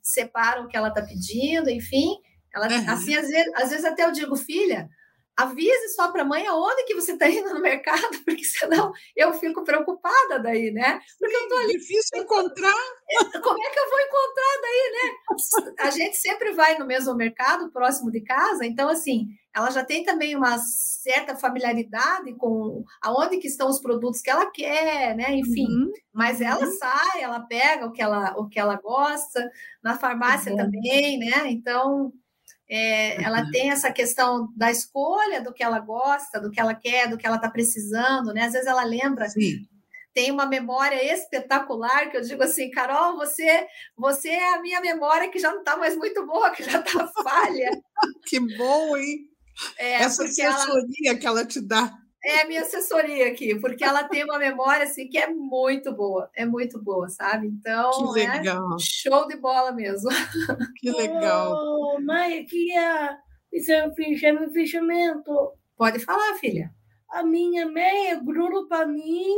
separam o que ela está pedindo, enfim. Ela, uhum. Assim, às vezes, às vezes até eu digo, filha, avise só para a mãe aonde que você está indo no mercado, [laughs] porque senão eu fico preocupada daí, né? Porque eu tô ali. Difícil encontrar. Como é que eu vou encontrar daí, né? A gente sempre vai no mesmo mercado, próximo de casa, então, assim, ela já tem também uma certa familiaridade com aonde que estão os produtos que ela quer, né? Enfim, uhum. mas ela uhum. sai, ela pega o que ela, o que ela gosta, na farmácia uhum. também, né? Então, é, ela uhum. tem essa questão da escolha do que ela gosta, do que ela quer, do que ela está precisando, né? Às vezes ela lembra, Sim. tem uma memória espetacular que eu digo assim, Carol, você, você é a minha memória que já não está mais muito boa, que já está [laughs] falha. que bom, hein? É, Essa assessoria ela... que ela te dá. É a minha assessoria aqui, porque ela tem uma memória assim que é muito boa, é muito boa, sabe? Então, que legal. É show de bola mesmo. [laughs] Que legal. Oh, mãe, aqui é meu fechamento. Pode falar, filha. A minha mãe é grupo para mim.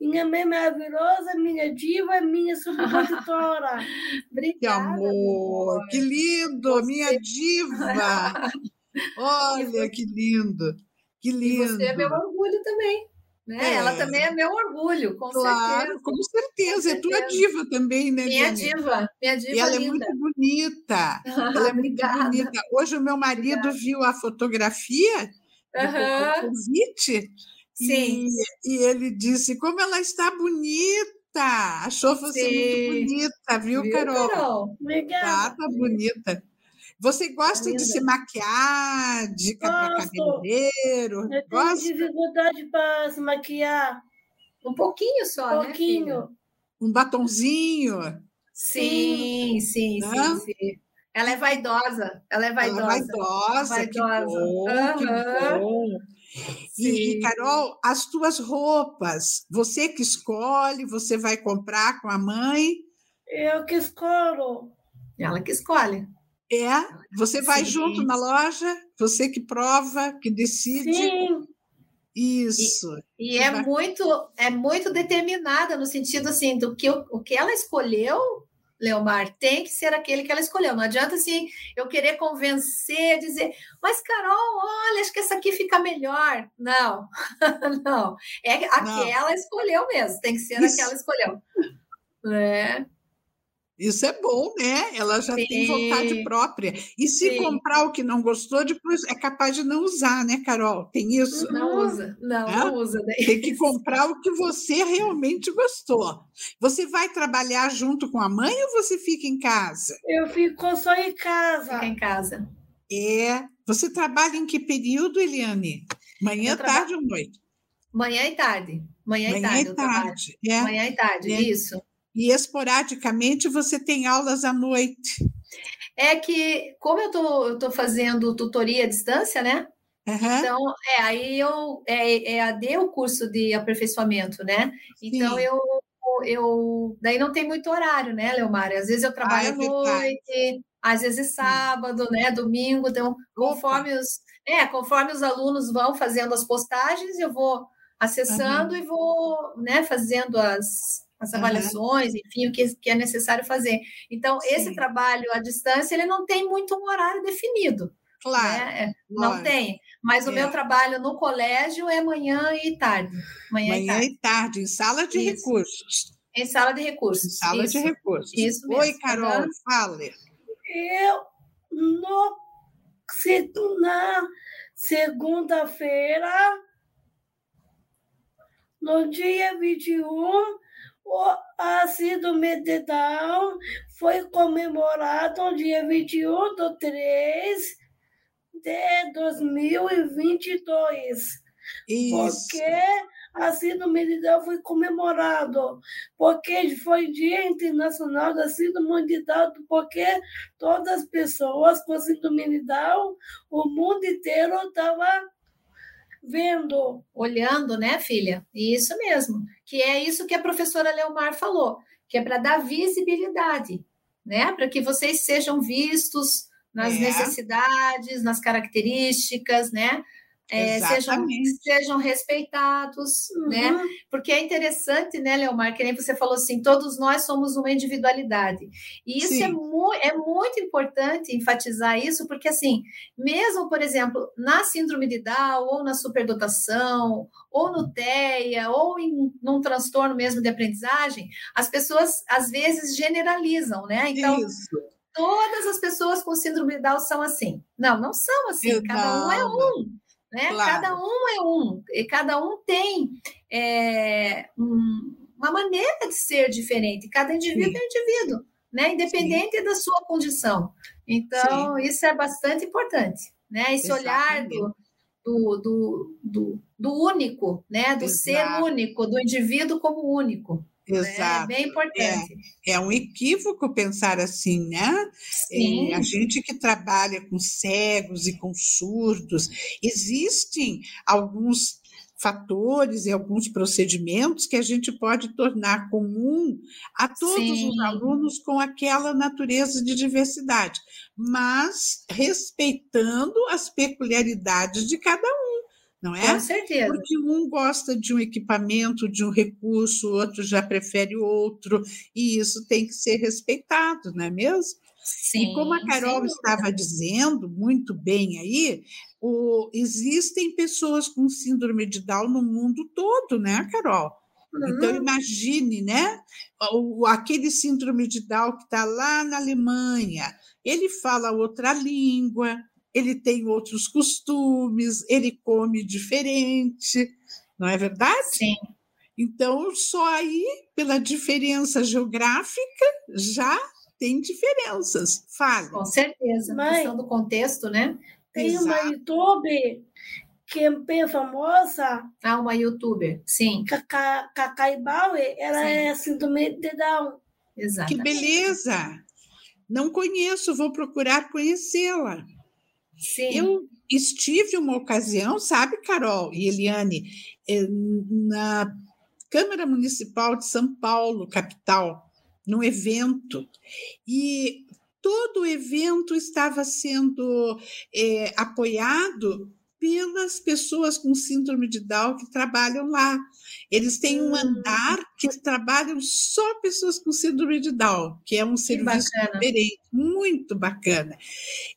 Minha mãe é maravilhosa, minha diva, minha subprodutora. [laughs] Obrigada. Que amor, amor. que lindo, Você... minha diva. [laughs] Olha que lindo. Que lindo. E você é meu orgulho também. Né? É. Ela também é meu orgulho, com claro, certeza. Com certeza. É tua diva também, né, Minha diva, minha diva E ela linda. é muito bonita. [laughs] ela é muito bonita. Hoje o meu marido Obrigada. viu a fotografia uhum. do convite Sim. E, e, ele disse como ela está bonita. Achou você Sim. muito bonita, viu, viu Carol? Carol? Obrigada. Tá, tá bonita. Você gosta de se maquiar, dica para cabeleireiro? Eu tenho gosta? dificuldade para se maquiar. Um pouquinho só, um pouquinho. né? Um batonzinho. Sim, sim, sim, sim, Ela é vaidosa. Ela é vaidosa. Ela é vaidosa. vaidosa. Que bom, uhum. que bom. E, Carol, as tuas roupas, você que escolhe, você vai comprar com a mãe? Eu que escolho. Ela que escolhe. É? Você vai Sim. junto na loja? Você que prova, que decide? Sim. Isso. E, e é vai... muito é muito determinada no sentido assim do que o que ela escolheu Leomar, tem que ser aquele que ela escolheu. Não adianta assim eu querer convencer, dizer, mas Carol, olha, acho que essa aqui fica melhor. Não, [laughs] não. É a não. que ela escolheu mesmo, tem que ser Isso. a que ela escolheu. É. Isso é bom, né? Ela já Sim. tem vontade própria. E se Sim. comprar o que não gostou, depois é capaz de não usar, né, Carol? Tem isso? Não usa, não, é? não usa. Daí. Tem que [laughs] comprar o que você realmente gostou. Você vai trabalhar junto com a mãe ou você fica em casa? Eu fico só em casa. Fica em casa. É. Você trabalha em que período, Eliane? Manhã, tarde ou noite? Manhã e tarde. Manhã, Manhã e tarde. E tarde. É. Manhã e tarde, é. isso. E esporadicamente você tem aulas à noite. É que, como eu tô, eu tô fazendo tutoria à distância, né? Uhum. Então, é, aí eu é, é AD o curso de aperfeiçoamento, né? Então eu eu daí não tem muito horário, né, Leomar? Às vezes eu trabalho ah, é à noite, às vezes sábado, né, domingo, então conforme Opa. os é, conforme os alunos vão fazendo as postagens, eu vou acessando uhum. e vou, né, fazendo as as avaliações, uhum. enfim, o que, que, é necessário fazer. Então, Sim. esse trabalho à distância, ele não tem muito um horário definido. Claro. Né? Não tem. Mas é. o meu trabalho no colégio é manhã e tarde. Manhã, manhã e, tarde. e tarde, em sala de Isso. recursos. Em sala de recursos. Em sala Isso. de recursos. Isso mesmo. Oi, Carol, uhum. fale. Eu, no, na segunda-feira, no dia 21, o Ácido Mededal foi comemorado no dia 21 de 3 de 2022. Isso. Porque a síndrome de Down foi comemorado, porque foi Dia Internacional da Síndrome de Down, porque todas as pessoas com síndrome de Down, o mundo inteiro estava vendo. Olhando, né, filha? Isso mesmo. Que é isso que a professora Leomar falou, que é para dar visibilidade, né? Para que vocês sejam vistos nas é. necessidades, nas características, né? É, sejam, sejam respeitados, uhum. né? Porque é interessante, né, Leomar, que nem você falou assim, todos nós somos uma individualidade. E isso é, mu é muito importante enfatizar isso, porque assim, mesmo, por exemplo, na síndrome de Down, ou na superdotação, ou no TEA, ou em num transtorno mesmo de aprendizagem, as pessoas às vezes generalizam, né? Então, isso todas as pessoas com síndrome de Down são assim. Não, não são assim, cada um é um. Né? Claro. Cada um é um, e cada um tem é, um, uma maneira de ser diferente, cada indivíduo Sim. é indivíduo, né? independente Sim. da sua condição. Então, Sim. isso é bastante importante, né? Esse olhar do, do, do, do, do único, né? do Exato. ser único, do indivíduo como único. Né? Exato. É bem importante. É, é um equívoco pensar assim, né? Sim. É, a gente que trabalha com cegos e com surdos, existem alguns fatores e alguns procedimentos que a gente pode tornar comum a todos Sim. os alunos com aquela natureza de diversidade, mas respeitando as peculiaridades de cada um não é? Com certeza. Porque um gosta de um equipamento, de um recurso, o outro já prefere outro, e isso tem que ser respeitado, não é mesmo? Sim, e como a Carol estava dizendo muito bem aí, o, existem pessoas com síndrome de Down no mundo todo, né, Carol? Então, Uhum. imagine, né? O, aquele síndrome de Down que está lá na Alemanha, ele fala outra língua, ele tem outros costumes, ele come diferente, não é verdade? Sim, Então, só aí, pela diferença geográfica, já tem diferenças. Fale. com certeza. A Mãe. questão do contexto, né? Tem uma Exato. YouTube que é bem famosa, Ah, uma youtuber. Sim, Cacai Bauer, ela Sim. é síndrome de Down. exato. Que beleza! Não conheço, vou procurar conhecê-la. Sim. Eu estive uma ocasião, sabe, Carol e Eliane, eh, na Câmara Municipal de São Paulo, capital, num evento, e todo o evento estava sendo eh, apoiado pelas pessoas com síndrome de Down que trabalham lá. Eles têm um Hum. andar que trabalham só pessoas com síndrome de Down, que é um serviço diferente, muito bacana.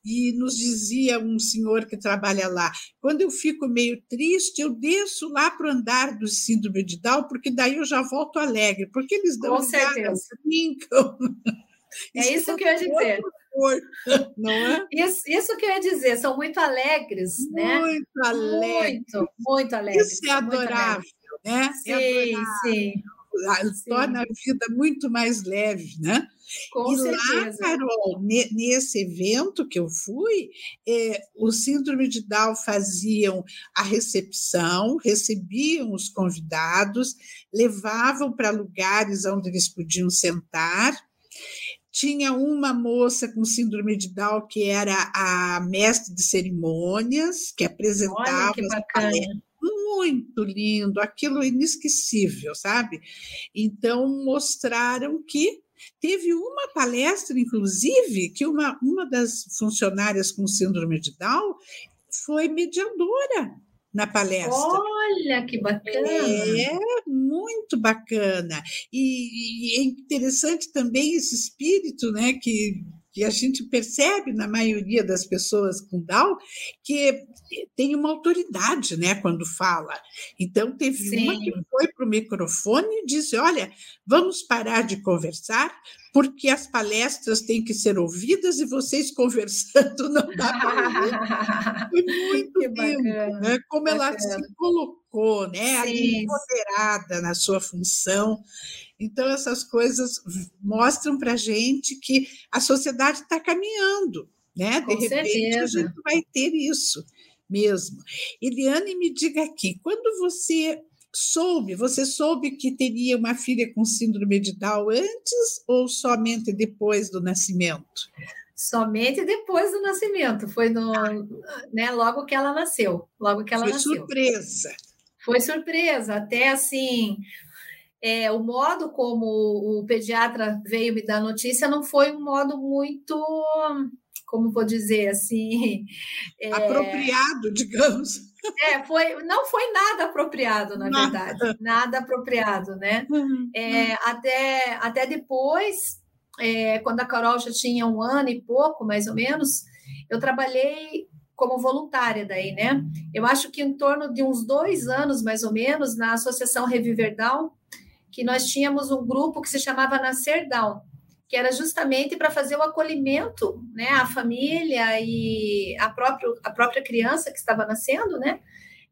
E nos dizia um senhor que trabalha lá: quando eu fico meio triste, eu desço lá para o andar do síndrome de Down, porque daí eu já volto alegre, porque eles dão Com risada, certeza. brincam. [laughs] É isso que eu ia dizer. Não é? [laughs] Isso, isso que eu ia dizer. São muito alegres, né? Muito alegre. Muito, muito alegres. Isso é muito adorável, né? É Sim, adorável. sim, Ah, Sim. Torna a vida muito mais leve, né? com e lá, certeza. Carol, ne- nesse evento que eu fui, é, o Síndrome de Down faziam a recepção, recebiam os convidados, levavam para lugares onde eles podiam sentar. Tinha uma moça com síndrome de Down que era a mestre de cerimônias, que apresentava Olha que bacana. muito lindo, aquilo inesquecível, sabe? Então mostraram que teve uma palestra, inclusive, que uma, uma das funcionárias com síndrome de Down foi mediadora na palestra. Olha que bacana. É muito bacana. E, e é interessante também esse espírito, né, que, que a gente percebe na maioria das pessoas com Down, que tem uma autoridade, né, quando fala. Então, teve uma Sim. que foi para o microfone e disse: Olha, vamos parar de conversar, porque as palestras têm que ser ouvidas e vocês [laughs] conversando não dá para ouvir. Foi [laughs] muito Que lindo, bacana, né? Como ela se colocou, né? Ali Sim. empoderada na sua função. Então, essas coisas mostram para a gente que a sociedade está caminhando, né? De Com repente, a certeza. gente vai ter isso mesmo. Eliane, me diga aqui, quando você soube, você soube que teria uma filha com síndrome de Down antes ou somente depois do nascimento? Somente depois do nascimento. Foi no, né, logo que ela nasceu. Logo que ela Foi nasceu. surpresa. Foi surpresa, até assim. é, o modo como o pediatra veio me dar notícia não foi um modo muito, como vou dizer assim, [laughs] é, Apropriado, [laughs] digamos. é, foi, não foi nada apropriado, na Nada. verdade, nada apropriado, né? É, até, até depois, é, quando a Carol já tinha um ano e pouco, mais ou menos, eu trabalhei como voluntária daí, né? Eu acho que em torno de uns dois anos, mais ou menos, na Associação Reviver Down, que nós tínhamos um grupo que se chamava Nascer Down, que era justamente para fazer o acolhimento, né, à família e a, próprio, a própria criança que estava nascendo, né,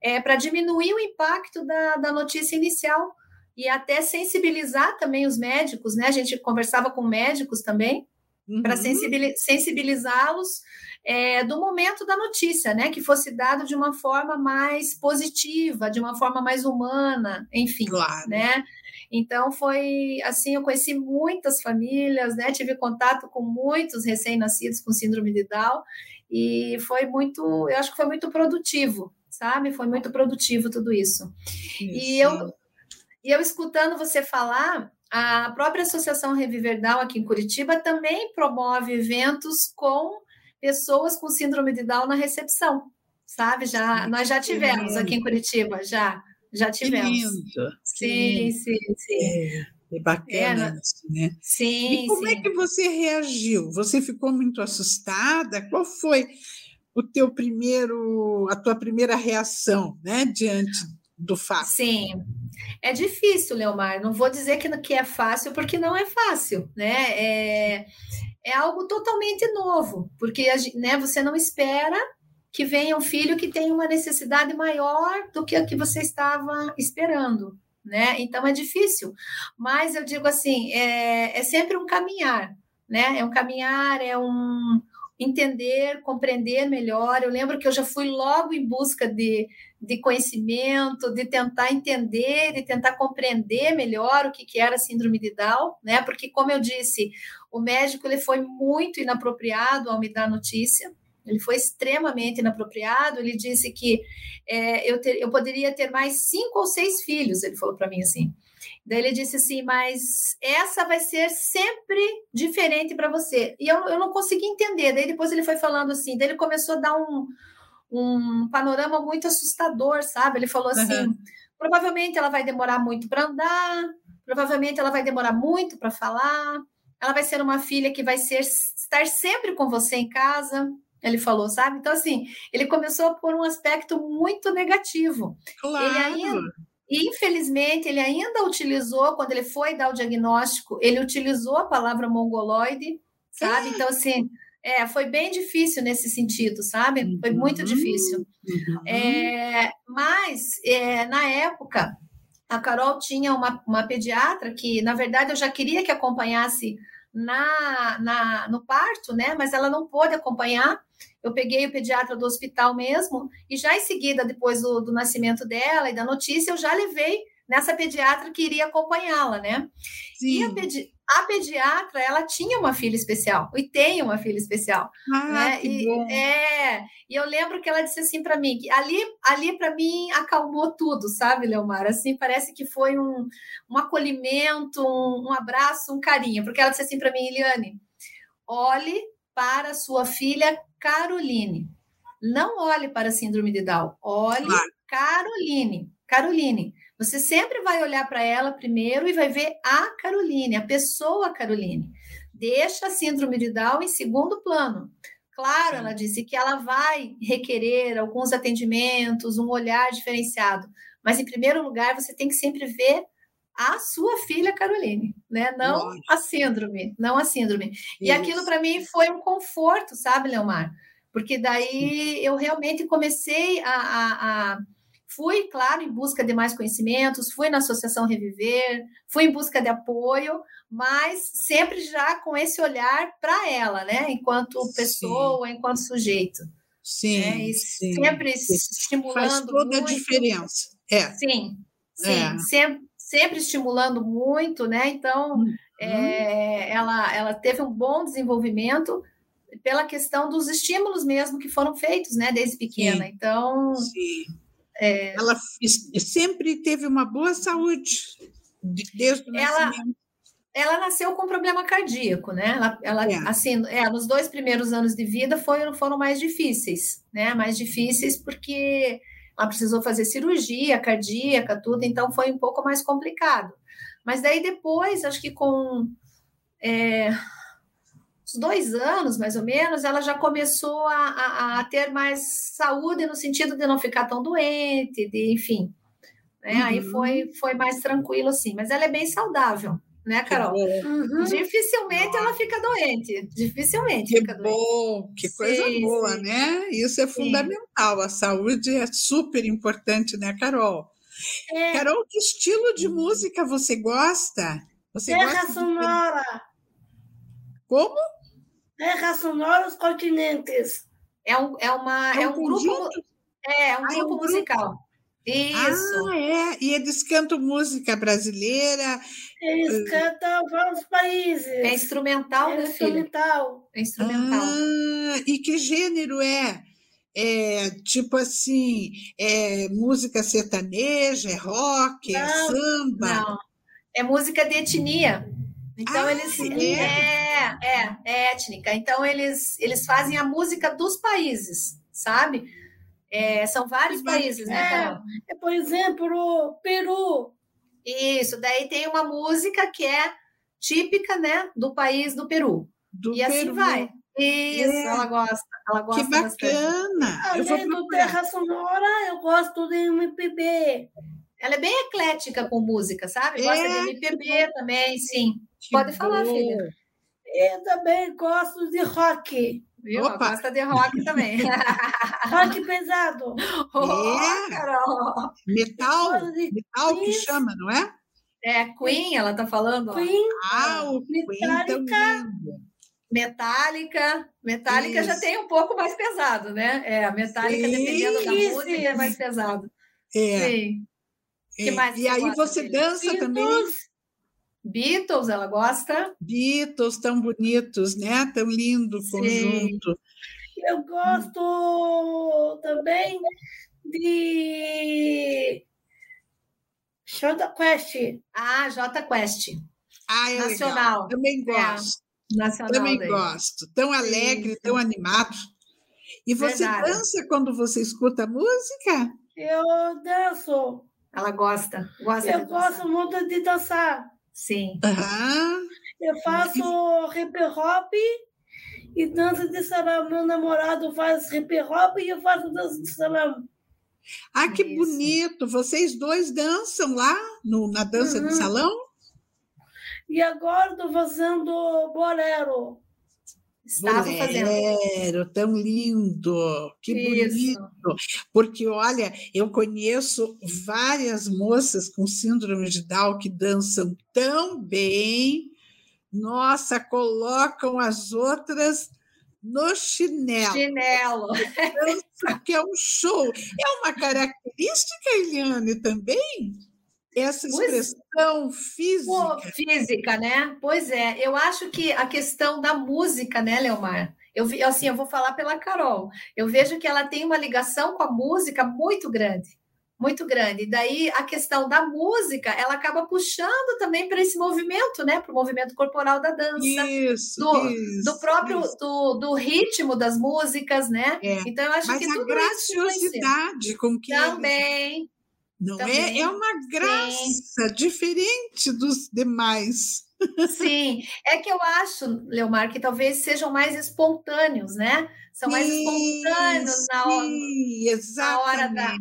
é, para diminuir o impacto da, da notícia inicial e até sensibilizar também os médicos, né, a gente conversava com médicos também, para Uhum. sensibilizá-los é, do momento da notícia, né? Que fosse dado de uma forma mais positiva, de uma forma mais humana, enfim, Claro. né? Então foi assim, eu conheci muitas famílias, né? Tive contato com muitos recém-nascidos com síndrome de Down e foi muito, eu acho que foi muito produtivo, sabe? Foi muito produtivo tudo isso. E eu, e eu escutando você falar, a própria Associação Reviver Down aqui em Curitiba também promove eventos com pessoas com síndrome de Down na recepção. sabe? Já nós já tivemos aqui em Curitiba, já já tivemos. Que lindo. Sim, sim, sim. É, é bacana é, isso, né? Sim. E como sim. é que você reagiu? Você ficou muito assustada? Qual foi o teu primeiro, a tua primeira reação, né, diante do fato? Sim. É difícil, Leomar. Não vou dizer que, que é fácil, porque não é fácil, né? É, é algo totalmente novo, porque né, você não espera que venha um filho que tenha uma necessidade maior do que a que você estava esperando, né? Então é difícil, mas eu digo assim, é, é sempre um caminhar, né? É um caminhar, é um entender, compreender melhor. Eu lembro que eu já fui logo em busca de, de conhecimento, de tentar entender, de tentar compreender melhor o que, que era a síndrome de Down, né? Porque, como eu disse, o médico ele foi muito inapropriado ao me dar notícia. Ele foi extremamente inapropriado. Ele disse que é, eu, ter, eu poderia ter mais cinco ou seis filhos. Ele falou para mim assim. Daí ele disse assim, mas essa vai ser sempre diferente para você. E eu, eu não consegui entender. Daí depois ele foi falando assim, daí ele começou a dar um, um panorama muito assustador, sabe? Ele falou assim, uhum. provavelmente ela vai demorar muito para andar, provavelmente ela vai demorar muito para falar, ela vai ser uma filha que vai ser estar sempre com você em casa. Ele falou, sabe? Então, assim, ele começou por um aspecto muito negativo. Claro. Ele ainda, e, infelizmente, ele ainda utilizou, quando ele foi dar o diagnóstico, ele utilizou a palavra mongoloide, sabe? Então, assim, é, foi bem difícil nesse sentido, sabe? Foi muito uhum. difícil. Uhum. É, mas, é, na época, a Carol tinha uma, uma pediatra que, na verdade, eu já queria que acompanhasse na, na, no parto, né? Mas ela não pôde acompanhar. Eu peguei o pediatra do hospital mesmo, e já em seguida, depois do, do nascimento dela e da notícia, eu já levei nessa pediatra que iria acompanhá-la, né? Sim. E a, pedi a, pediatra, ela tinha uma filha especial, e tem uma filha especial. Ah, né? que e, bom. É, e eu lembro que ela disse assim para mim, que ali, ali para mim acalmou tudo, sabe, Leomar? Assim, parece que foi um, um acolhimento, um, um abraço, um carinho, porque ela disse assim para mim, Eliane, olhe para sua filha Caroline. Não olhe para a síndrome de Down, olhe claro. Caroline. Caroline, você sempre vai olhar para ela primeiro e vai ver a Caroline, a pessoa Caroline. Deixa a síndrome de Down em segundo plano. Claro, ela disse que ela vai requerer alguns atendimentos, um olhar diferenciado, mas em primeiro lugar você tem que sempre ver a sua filha Caroline, né? Não Nossa. a síndrome, não a síndrome. Isso. E aquilo para mim foi um conforto, sabe, Leomar? Porque daí eu realmente comecei a, a, a Fui, claro, em busca de mais conhecimentos, fui na Associação Reviver, fui em busca de apoio, mas sempre já com esse olhar para ela, né? Enquanto pessoa, sim. enquanto sujeito. Sim, né? sim sempre sim. estimulando. Faz toda muito. a diferença. É. Sim, sim. É. Sempre, sempre estimulando muito, né? Então, uhum. é, ela, ela teve um bom desenvolvimento pela questão dos estímulos mesmo que foram feitos, né, desde pequena. Sim. Então, Sim. É... Ela sempre teve uma boa saúde desde o ela, nascimento. Ela nasceu com problema cardíaco, né? Ela, ela é. assim, é, nos dois primeiros anos de vida foram, foram mais difíceis, né? Mais difíceis porque ela precisou fazer cirurgia cardíaca, tudo, então foi um pouco mais complicado. Mas daí depois, acho que com é, uns dois anos, mais ou menos, ela já começou a, a, a, ter mais saúde no sentido de não ficar tão doente, de enfim. Né? Uhum. Aí foi, foi mais tranquilo, assim. Mas ela é bem saudável, né, Carol? Uhum. Dificilmente ela fica doente. Dificilmente que fica bom, doente. que coisa sim, boa, sim. né? Isso é fundamental. Sim. A saúde é super importante, né, Carol? É. Carol, que estilo de música você gosta? Você Terra gosta sonora. De... Como? Terra sonora, os continentes. É um, é uma, é, é um, um grupo. É, é um ah, grupo é um musical. Grupo? Isso. Ah, é. E eles cantam música brasileira. Eles cantam vários países. É instrumental, é né, instrumental. É instrumental. Ah, e que gênero é? É tipo assim, é música sertaneja, é rock, não, é samba? Não, é música de etnia. Então ah, eles é? é, é, é étnica. Então eles eles fazem a música dos países, sabe? É, são vários países, né, Carol? É, por exemplo, Peru. Isso, daí tem uma música que é típica, né, do país do Peru. Do e assim Peru. vai. Isso, É. ela gosta. Ela gosta Que bacana! Além do. Terra Sonora, eu gosto de MPB. Ela é bem eclética com música, sabe? É, Gosta de que MPB também, sim. Que Pode falar, bom. filha. Eu também gosto de rock. Viu? Opa. Gosta de rock também. [laughs] Rock pesado. oh, É. Carol. Metal? Metal que chama, não é? É Queen, ela tá falando. Queen. Ah, o Metallica. lindo. Metallica. Metallica já tem um pouco mais pesado, né? É, a Metallica, Sim, dependendo da música, é mais pesado. É, Sim. é. E aí você dança também? Beatles. Ela gosta. Beatles tão bonitos, né? Tão lindo o Sim. conjunto. Eu gosto também de Shota Quest. Ah, J Quest. Ah, é Nacional. legal. Também É, gosto. Nacional. Também daí. gosto. Tão alegre, Isso. tão animado. E você Verdade. dança quando você escuta a música? Eu danço. Ela gosta. Gosta Eu gosto muito de dançar. Sim. Aham. Eu faço hip hop e dança de salão. Meu namorado faz hip hop e eu faço dança de salão. Ah, que Isso. bonito! Vocês dois dançam lá no, na dança Uhum. de salão? E agora estou fazendo bolero. Estava fazendo. Bolero, tão lindo! Que Isso. bonito! Porque, olha, eu conheço várias moças com síndrome de Down que dançam tão bem. Nossa, colocam as outras no chinelo, Chinelo. que é um show. É uma característica, Eliane, também? Essa Pois- expressão Pô, física. física, né? Pois é, eu acho que a questão da música, né, Leomar? Eu assim, eu vou falar pela Carol. Eu vejo que ela tem uma ligação com a música muito grande, muito grande. E daí a questão da música, ela acaba puxando também para esse movimento, né? Para o movimento corporal da dança, Isso, do- isso, do próprio isso. do, do ritmo das músicas, né? É. Então eu acho Mas que a tudo isso influencia. graciosidade com que também. Não é? Também. É uma graça diferente dos demais. Sim, é que eu acho, Leomar, que talvez sejam mais espontâneos, né? São mais espontâneos na hora, Sim, na hora da-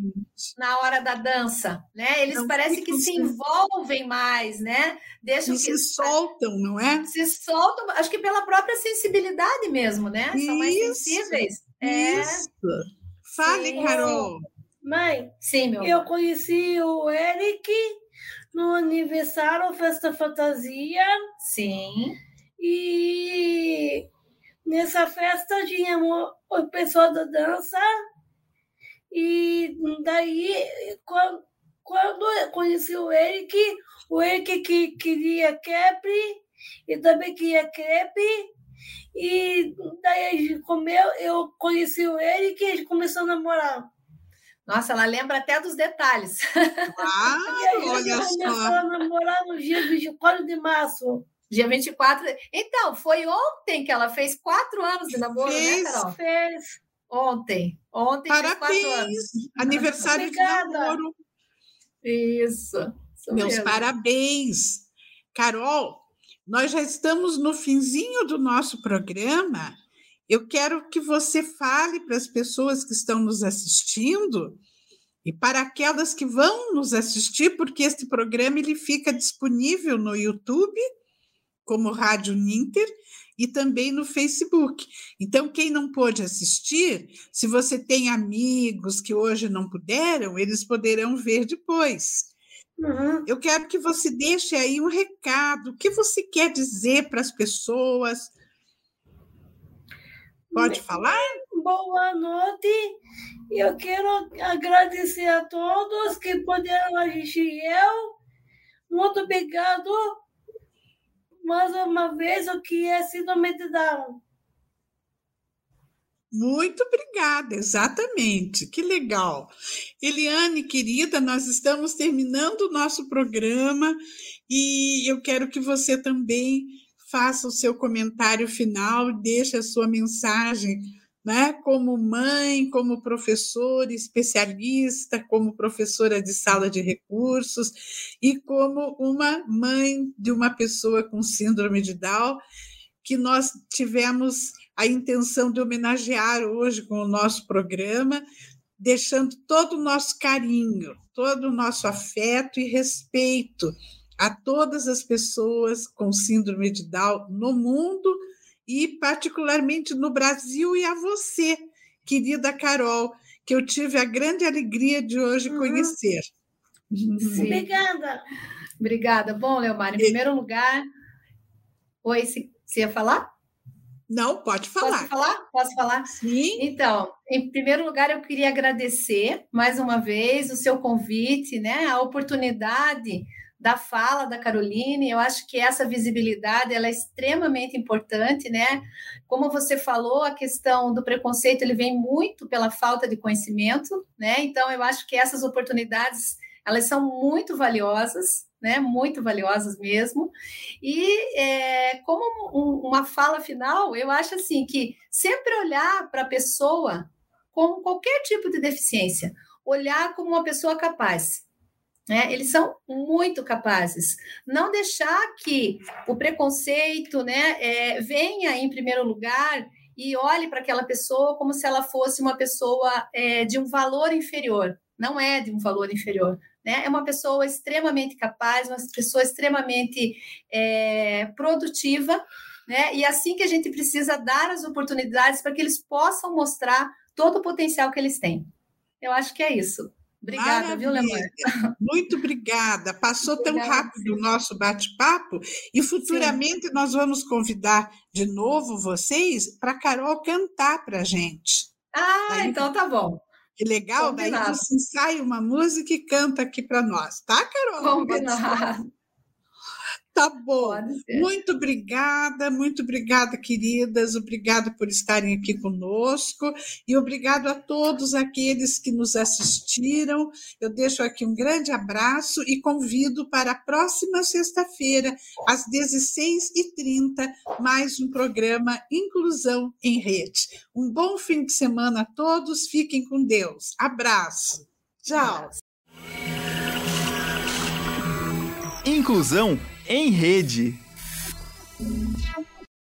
na hora da dança, né? Eles Não parecem que se envolvem mais, né? Deixam E que se soltam, não é? se soltam, acho que pela própria sensibilidade mesmo, né? São mais Isso, sensíveis. É, Isso. Fale, Sim. Carol. Mãe, sim, meu. eu amor. conheci o Eric no aniversário Festa Fantasia Sim. e nessa festa tinha o pessoal da dança e daí quando, quando eu conheci o Eric, o Eric que queria crepe e também queria crepe e daí a gente comeu, eu conheci o Eric e a gente começou a namorar. Nossa, ela lembra até dos detalhes. Ah, [laughs] olha começou só. a namorar no dia 24 de março. Dia 24. Então, foi ontem que ela fez quatro anos de namoro, Fez. né, Carol? Fez. Ontem. Ontem fez quatro anos. Parabéns. Aniversário de Obrigada. namoro. Isso. isso Meus mesmo. parabéns. Carol, nós já estamos no finzinho do nosso programa. Eu quero que você fale para as pessoas que estão nos assistindo e para aquelas que vão nos assistir, porque este programa ele fica disponível no YouTube, como Rádio Ninter, e também no Facebook. Então, quem não pôde assistir, se você tem amigos que hoje não puderam, eles poderão ver depois. Uhum. Eu quero que você deixe aí um recado. O que você quer dizer para as pessoas? Pode falar? Boa noite. Eu quero agradecer a todos que puderam assistir eu. Muito obrigado mais uma vez o que é síndrome de Down. Muito obrigada, exatamente. Que legal. Eliane, querida, nós estamos terminando o nosso programa e eu quero que você também faça o seu comentário final, deixe a sua mensagem né? como mãe, como professora especialista, como professora de sala de recursos e como uma mãe de uma pessoa com síndrome de Down, que nós tivemos a intenção de homenagear hoje com o nosso programa, deixando todo o nosso carinho, todo o nosso afeto e respeito a todas as pessoas com síndrome de Down no mundo e particularmente no Brasil e a você, querida Carol, que eu tive a grande alegria de hoje uhum. conhecer. Sim. Obrigada. Obrigada. Bom, Leomar, em primeiro lugar, oi, você ia falar? Não, pode falar. Posso falar? Posso falar? Sim. Então, em primeiro lugar, eu queria agradecer mais uma vez o seu convite, né? A oportunidade da fala da Caroline. Eu acho que essa visibilidade ela é extremamente importante, né? Como você falou, a questão do preconceito ele vem muito pela falta de conhecimento, né? Então, eu acho que essas oportunidades elas são muito valiosas, né? Muito valiosas mesmo. E é, como um, uma fala final, eu acho assim que sempre olhar para a pessoa com qualquer tipo de deficiência, olhar como uma pessoa capaz. Né? Eles são muito capazes. Não deixar que o preconceito né, é, venha em primeiro lugar e olhe para aquela pessoa como se ela fosse uma pessoa é, de um valor inferior. Não é de um valor inferior né? É uma pessoa extremamente capaz, uma pessoa extremamente é, produtiva, né? E assim que a gente precisa dar as oportunidades para que eles possam mostrar todo o potencial que eles têm. Eu acho que é isso. Obrigada, Maravilha. viu, Lemar? Muito obrigada. Passou obrigada, tão rápido o nosso bate-papo e futuramente sim. nós vamos convidar de novo vocês para Carol cantar para a gente. Ah, Aí, então tá bom. Que legal, Combinado. daí você ensaia uma música e canta aqui para nós, tá, Carol? Combinado. Tá bom. Muito obrigada, muito obrigada, queridas. Obrigada por estarem aqui conosco e obrigado a todos aqueles que nos assistiram. Eu deixo aqui um grande abraço e convido para a próxima sexta-feira, às 16h30, mais um programa Inclusão em Rede. Um bom fim de semana a todos. Fiquem com Deus. Abraço. Tchau. Inclusão em rede.